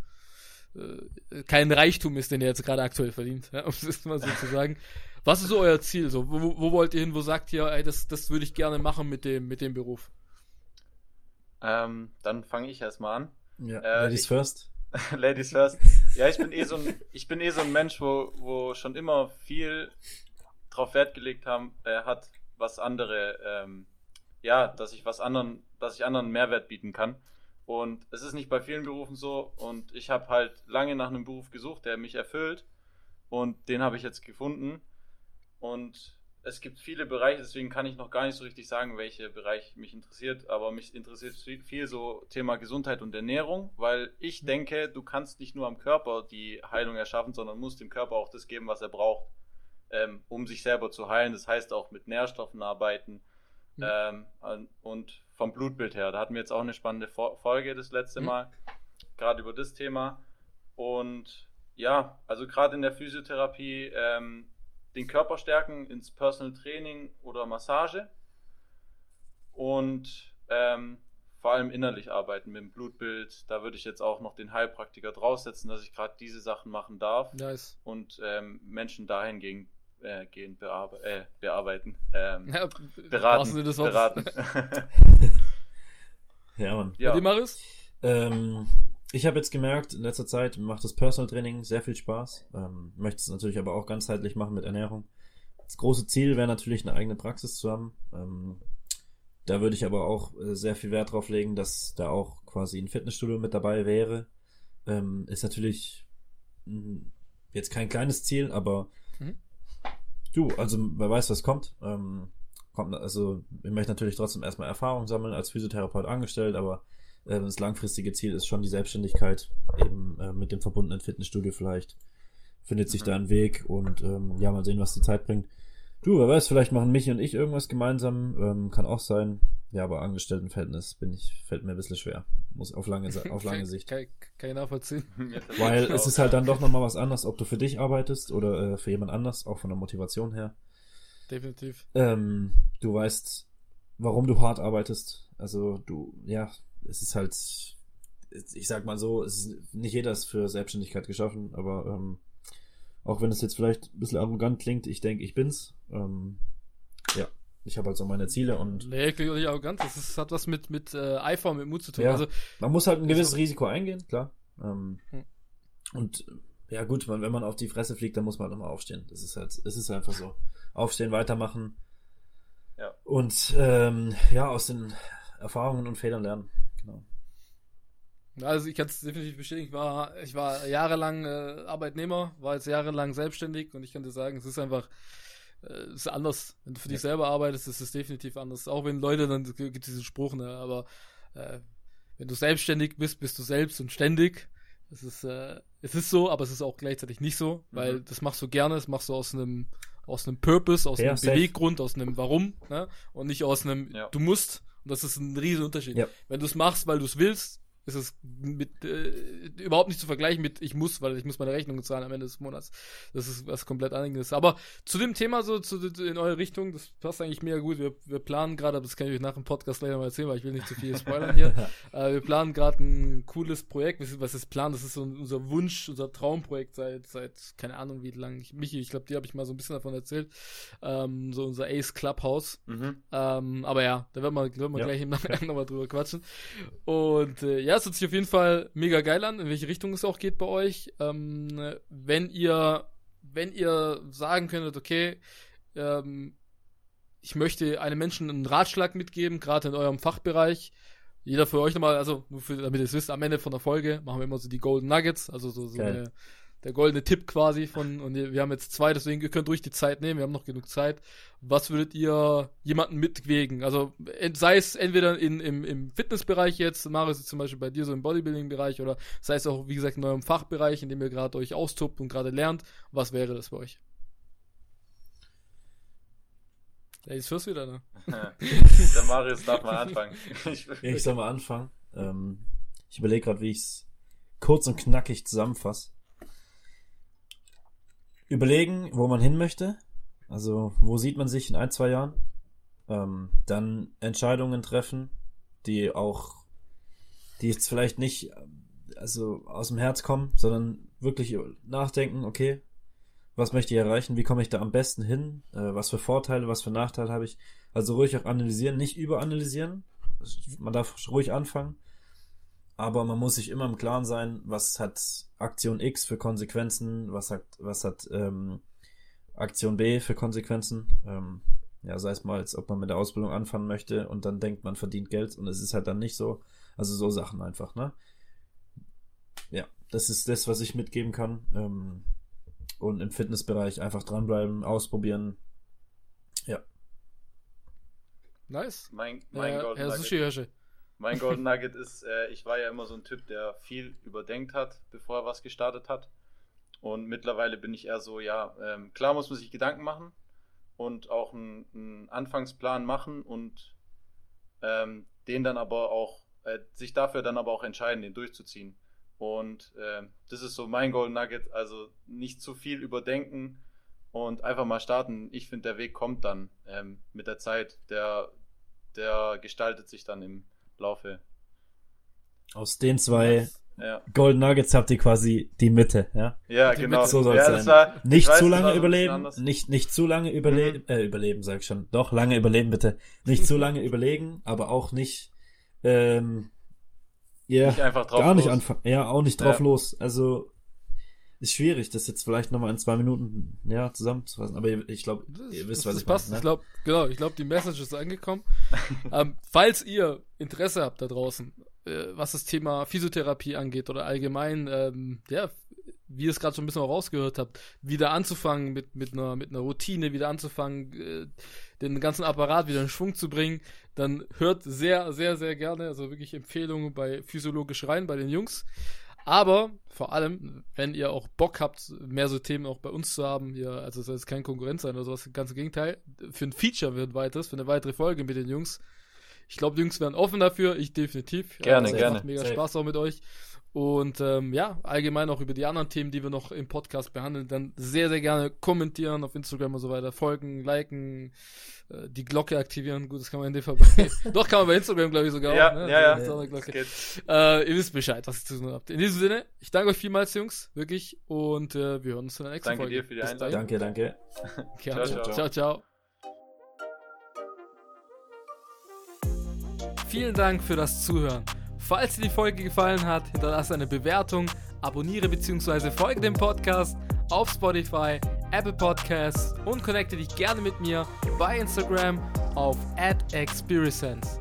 kein Reichtum ist, den ihr jetzt gerade aktuell verdient, ja, um es mal so zu sagen. Was ist so euer Ziel? So, wo, wo wollt ihr hin? Wo sagt ihr, ey, das, das würde ich gerne machen mit dem, mit dem Beruf? Ähm, dann fange ich erstmal an. Ja, äh, Ladies ich, first. Ladies first. Ja, ich bin eh so ein, ich bin eh so ein Mensch, wo, wo schon immer viel drauf Wert gelegt haben, äh, hat, was andere, ähm, ja, dass ich was anderen, dass ich anderen Mehrwert bieten kann. Und es ist nicht bei vielen Berufen so. Und ich habe halt lange nach einem Beruf gesucht, der mich erfüllt. Und den habe ich jetzt gefunden. Und es gibt viele Bereiche, deswegen kann ich noch gar nicht so richtig sagen, welcher Bereich mich interessiert. Aber mich interessiert viel so Thema Gesundheit und Ernährung, weil ich mhm. denke, du kannst nicht nur am Körper die Heilung erschaffen, sondern musst dem Körper auch das geben, was er braucht, ähm, um sich selber zu heilen. Das heißt auch mit Nährstoffen arbeiten. Mhm. Ähm, und vom Blutbild her. Da hatten wir jetzt auch eine spannende Folge das letzte mhm. Mal, gerade über das Thema. Und ja, also gerade in der Physiotherapie ähm, den Körper stärken ins Personal Training oder Massage und ähm, vor allem innerlich arbeiten mit dem Blutbild. Da würde ich jetzt auch noch den Heilpraktiker draufsetzen, dass ich gerade diese Sachen machen darf nice. und ähm, Menschen dahingehend äh, gehen bearbe äh, bearbeiten. Ähm, ja, beraten. Beraten. ja, Mann. Ja. Die Marius? Ähm, ich habe jetzt gemerkt, in letzter Zeit macht das Personal Training sehr viel Spaß. Ähm, möchte es natürlich aber auch ganzheitlich machen mit Ernährung. Das große Ziel wäre natürlich eine eigene Praxis zu haben. Ähm, da würde ich aber auch äh, sehr viel Wert drauf legen, dass da auch quasi ein Fitnessstudio mit dabei wäre. Ähm, ist natürlich hm, jetzt kein kleines Ziel, aber mhm. Du, also wer weiß, was kommt. Ähm, kommt also ich möchte natürlich trotzdem erstmal Erfahrung sammeln als Physiotherapeut angestellt, aber äh, das langfristige Ziel ist schon die Selbstständigkeit, eben äh, mit dem verbundenen Fitnessstudio vielleicht. Findet sich mhm. da ein Weg und ähm, ja, mal sehen, was die Zeit bringt. Du, wer weiß, vielleicht machen Michi und ich irgendwas gemeinsam, ähm, kann auch sein. Ja, aber Angestelltenverhältnis bin ich, fällt mir ein bisschen schwer. Muss auf lange, auf lange Sicht. Kann, kann ich nachvollziehen. Weil es ist halt dann doch nochmal was anderes, ob du für dich arbeitest oder äh, für jemand anders, auch von der Motivation her. Definitiv. Ähm, du weißt, warum du hart arbeitest. Also du, ja, es ist halt, ich sag mal so, es ist nicht jeder ist für Selbstständigkeit geschaffen, aber ähm, auch wenn es jetzt vielleicht ein bisschen arrogant klingt, ich denke, ich bin's. Ähm, ja ich habe halt so meine Ziele und. Nee, klingt nicht arrogant. Das ist, hat was mit, mit äh, Eifer und mit Mut zu tun. Ja, also, man muss halt ein gewisses Risiko eingehen, klar. Ähm, hm. Und ja gut, man, wenn man auf die Fresse fliegt, dann muss man halt nochmal aufstehen. Das ist halt, es ist einfach so. Aufstehen, weitermachen. Ja. Und ähm, ja, aus den Erfahrungen und Fehlern lernen. Genau. Also ich kann es definitiv bestätigen, ich war, ich war jahrelang äh, Arbeitnehmer, war jetzt jahrelang selbstständig und ich kann dir sagen, es ist einfach, äh, es ist anders. Wenn du für Ja. dich selber arbeitest, ist es definitiv anders. Auch wenn Leute, dann gibt es diesen Spruch, ne, aber äh, wenn du selbstständig bist, bist du selbst und ständig. Es ist, äh, es ist so, aber es ist auch gleichzeitig nicht so, weil Mhm. das machst du gerne, das machst du aus einem aus einem Purpose, aus Ja, einem safe. Beweggrund, aus einem Warum, ne? Und nicht aus einem Ja. du musst. Und das ist ein riesen Unterschied. Ja. Wenn du es machst, weil du es willst, ist es mit äh, überhaupt nicht zu vergleichen mit ich muss, weil ich muss meine Rechnung zahlen am Ende des Monats. Das ist was komplett anderes. Aber zu dem Thema so zu, in eure Richtung, das passt eigentlich mega gut. Wir, wir planen gerade, aber das kann ich euch nach dem Podcast gleich mal erzählen, weil ich will nicht zu viel spoilern hier. äh, wir planen gerade ein cooles Projekt. Was ist- ist Plan? Das ist so unser Wunsch, unser Traumprojekt seit seit keine Ahnung wie lang. Ich, Michi, ich glaube, dir habe ich mal so ein bisschen davon erzählt. Ähm, so unser Ace Clubhouse. Mhm. Ähm, aber ja, da werden wir, werden wir Ja. gleich im Nachgang nochmal drüber quatschen. Und äh, ja, es hört sich auf jeden Fall mega geil an, in welche Richtung es auch geht bei euch. Ähm, wenn ihr, wenn ihr sagen könntet, okay, ähm, ich möchte einem Menschen einen Ratschlag mitgeben, gerade in eurem Fachbereich. Jeder für euch nochmal, also nur für, damit ihr es wisst, am Ende von der Folge machen wir immer so die Golden Nuggets, also so, so Geil. eine, der goldene Tipp quasi von, und wir haben jetzt zwei, deswegen ihr könnt ruhig die Zeit nehmen, wir haben noch genug Zeit. Was würdet ihr jemanden mitwegen? Also sei es entweder in, im, im Fitnessbereich jetzt, Marius ist zum Beispiel bei dir so im Bodybuilding-Bereich oder sei es auch, wie gesagt, in eurem Fachbereich, in dem ihr gerade euch austobt und gerade lernt. Was wäre das für euch? Ja, jetzt führst du wieder, ne? Der Marius darf mal anfangen. Ich, ich soll mal anfangen. Ähm, ich überlege gerade, wie ich es kurz und knackig zusammenfasse. Überlegen, wo man hin möchte. Also, wo sieht man sich in ein, zwei Jahren? Ähm, dann Entscheidungen treffen, die auch, die jetzt vielleicht nicht also aus dem Herz kommen, sondern wirklich nachdenken, okay, was möchte ich erreichen, wie komme ich da am besten hin, äh, was für Vorteile, was für Nachteile habe ich. Also ruhig auch analysieren, nicht überanalysieren. Man darf ruhig anfangen, aber man muss sich immer im Klaren sein, was hat Aktion X für Konsequenzen, was hat, was hat ähm, Aktion B für Konsequenzen. Ähm, ja, sei es mal, als ob man mit der Ausbildung anfangen möchte und dann denkt, man verdient Geld und es ist halt dann nicht so. Also so Sachen einfach, ne? Ja, das ist das, was ich mitgeben kann. Ähm, und im Fitnessbereich einfach dranbleiben, ausprobieren. Ja. Nice. mein, mein, Äh, Golden Herr Sushi Hirsche. Mein Golden Nugget ist, äh, ich war ja immer so ein Typ, der viel überdenkt hat, bevor er was gestartet hat. Und mittlerweile bin ich eher so, ja, ähm, klar muss man sich Gedanken machen und auch einen, einen Anfangsplan machen und ähm, den dann aber auch, äh, sich dafür dann aber auch entscheiden, den durchzuziehen. Und äh, das ist so mein Golden Nugget, also nicht zu viel überdenken und einfach mal starten. Ich finde, der Weg kommt dann ähm, mit der Zeit. Der, der gestaltet sich dann im Laufe. Aus den zwei Ja, Golden Nuggets habt ihr quasi die Mitte, ja? ja Die genau. Mitte, so soll's ja, sein. war, ich Nicht weiß, zu lange überleben, nicht, nicht zu lange überleben, Mhm. äh, überleben, sag ich schon. Doch, lange überleben bitte. Nicht zu lange überlegen, aber auch nicht, ähm, ja, Nicht einfach drauf gar nicht los. anfangen. Ja, auch nicht drauf Ja. los. Also, ist schwierig, das jetzt vielleicht nochmal in zwei Minuten, ja, zusammenzufassen. Aber ihr- ich glaube, ihr wisst, was das ich passt. meine. Ich Ne? glaube, genau, ich glaube, die Message ist angekommen. ähm, falls ihr Interesse habt da draußen, äh, was das Thema Physiotherapie angeht oder allgemein, ähm, ja, wie ihr es gerade schon ein bisschen auch rausgehört habt, wieder anzufangen mit, mit, einer, mit einer Routine, wieder anzufangen, äh, den ganzen Apparat wieder in Schwung zu bringen, dann hört sehr, sehr, sehr gerne, also wirklich Empfehlungen bei Physiologisch rein, bei den Jungs. Aber vor allem, wenn ihr auch Bock habt, mehr so Themen auch bei uns zu haben, hier, also es soll jetzt kein Konkurrent sein oder sowas, ganz im Gegenteil, für ein Feature wird weiteres, für eine weitere Folge mit den Jungs. Ich glaube, die Jungs wären offen dafür, ich definitiv. Gerne, es gerne. Macht mega Safe. Spaß auch mit euch. Und ähm, ja, allgemein auch über die anderen Themen, die wir noch im Podcast behandeln, dann sehr, sehr gerne kommentieren auf Instagram und so weiter, folgen, liken, äh, die Glocke aktivieren. Gut, das kann man in dem Fall bei, doch kann man bei Instagram, glaube ich, sogar Ja, auch. Ne? ja, ja. Glocke. geht. Äh, ihr wisst Bescheid, was ihr zu tun habt. In diesem Sinne, ich danke euch vielmals, Jungs, wirklich. Und äh, wir hören uns in der nächsten Danke Folge. dir für die Einladung. Danke, danke. Gerne. Ciao, ciao. ciao, ciao. Vielen Dank für das Zuhören. Falls dir die Folge gefallen hat, hinterlasse eine Bewertung, abonniere bzw. folge dem Podcast auf Spotify, Apple Podcasts und connecte dich gerne mit mir bei Instagram auf @experience.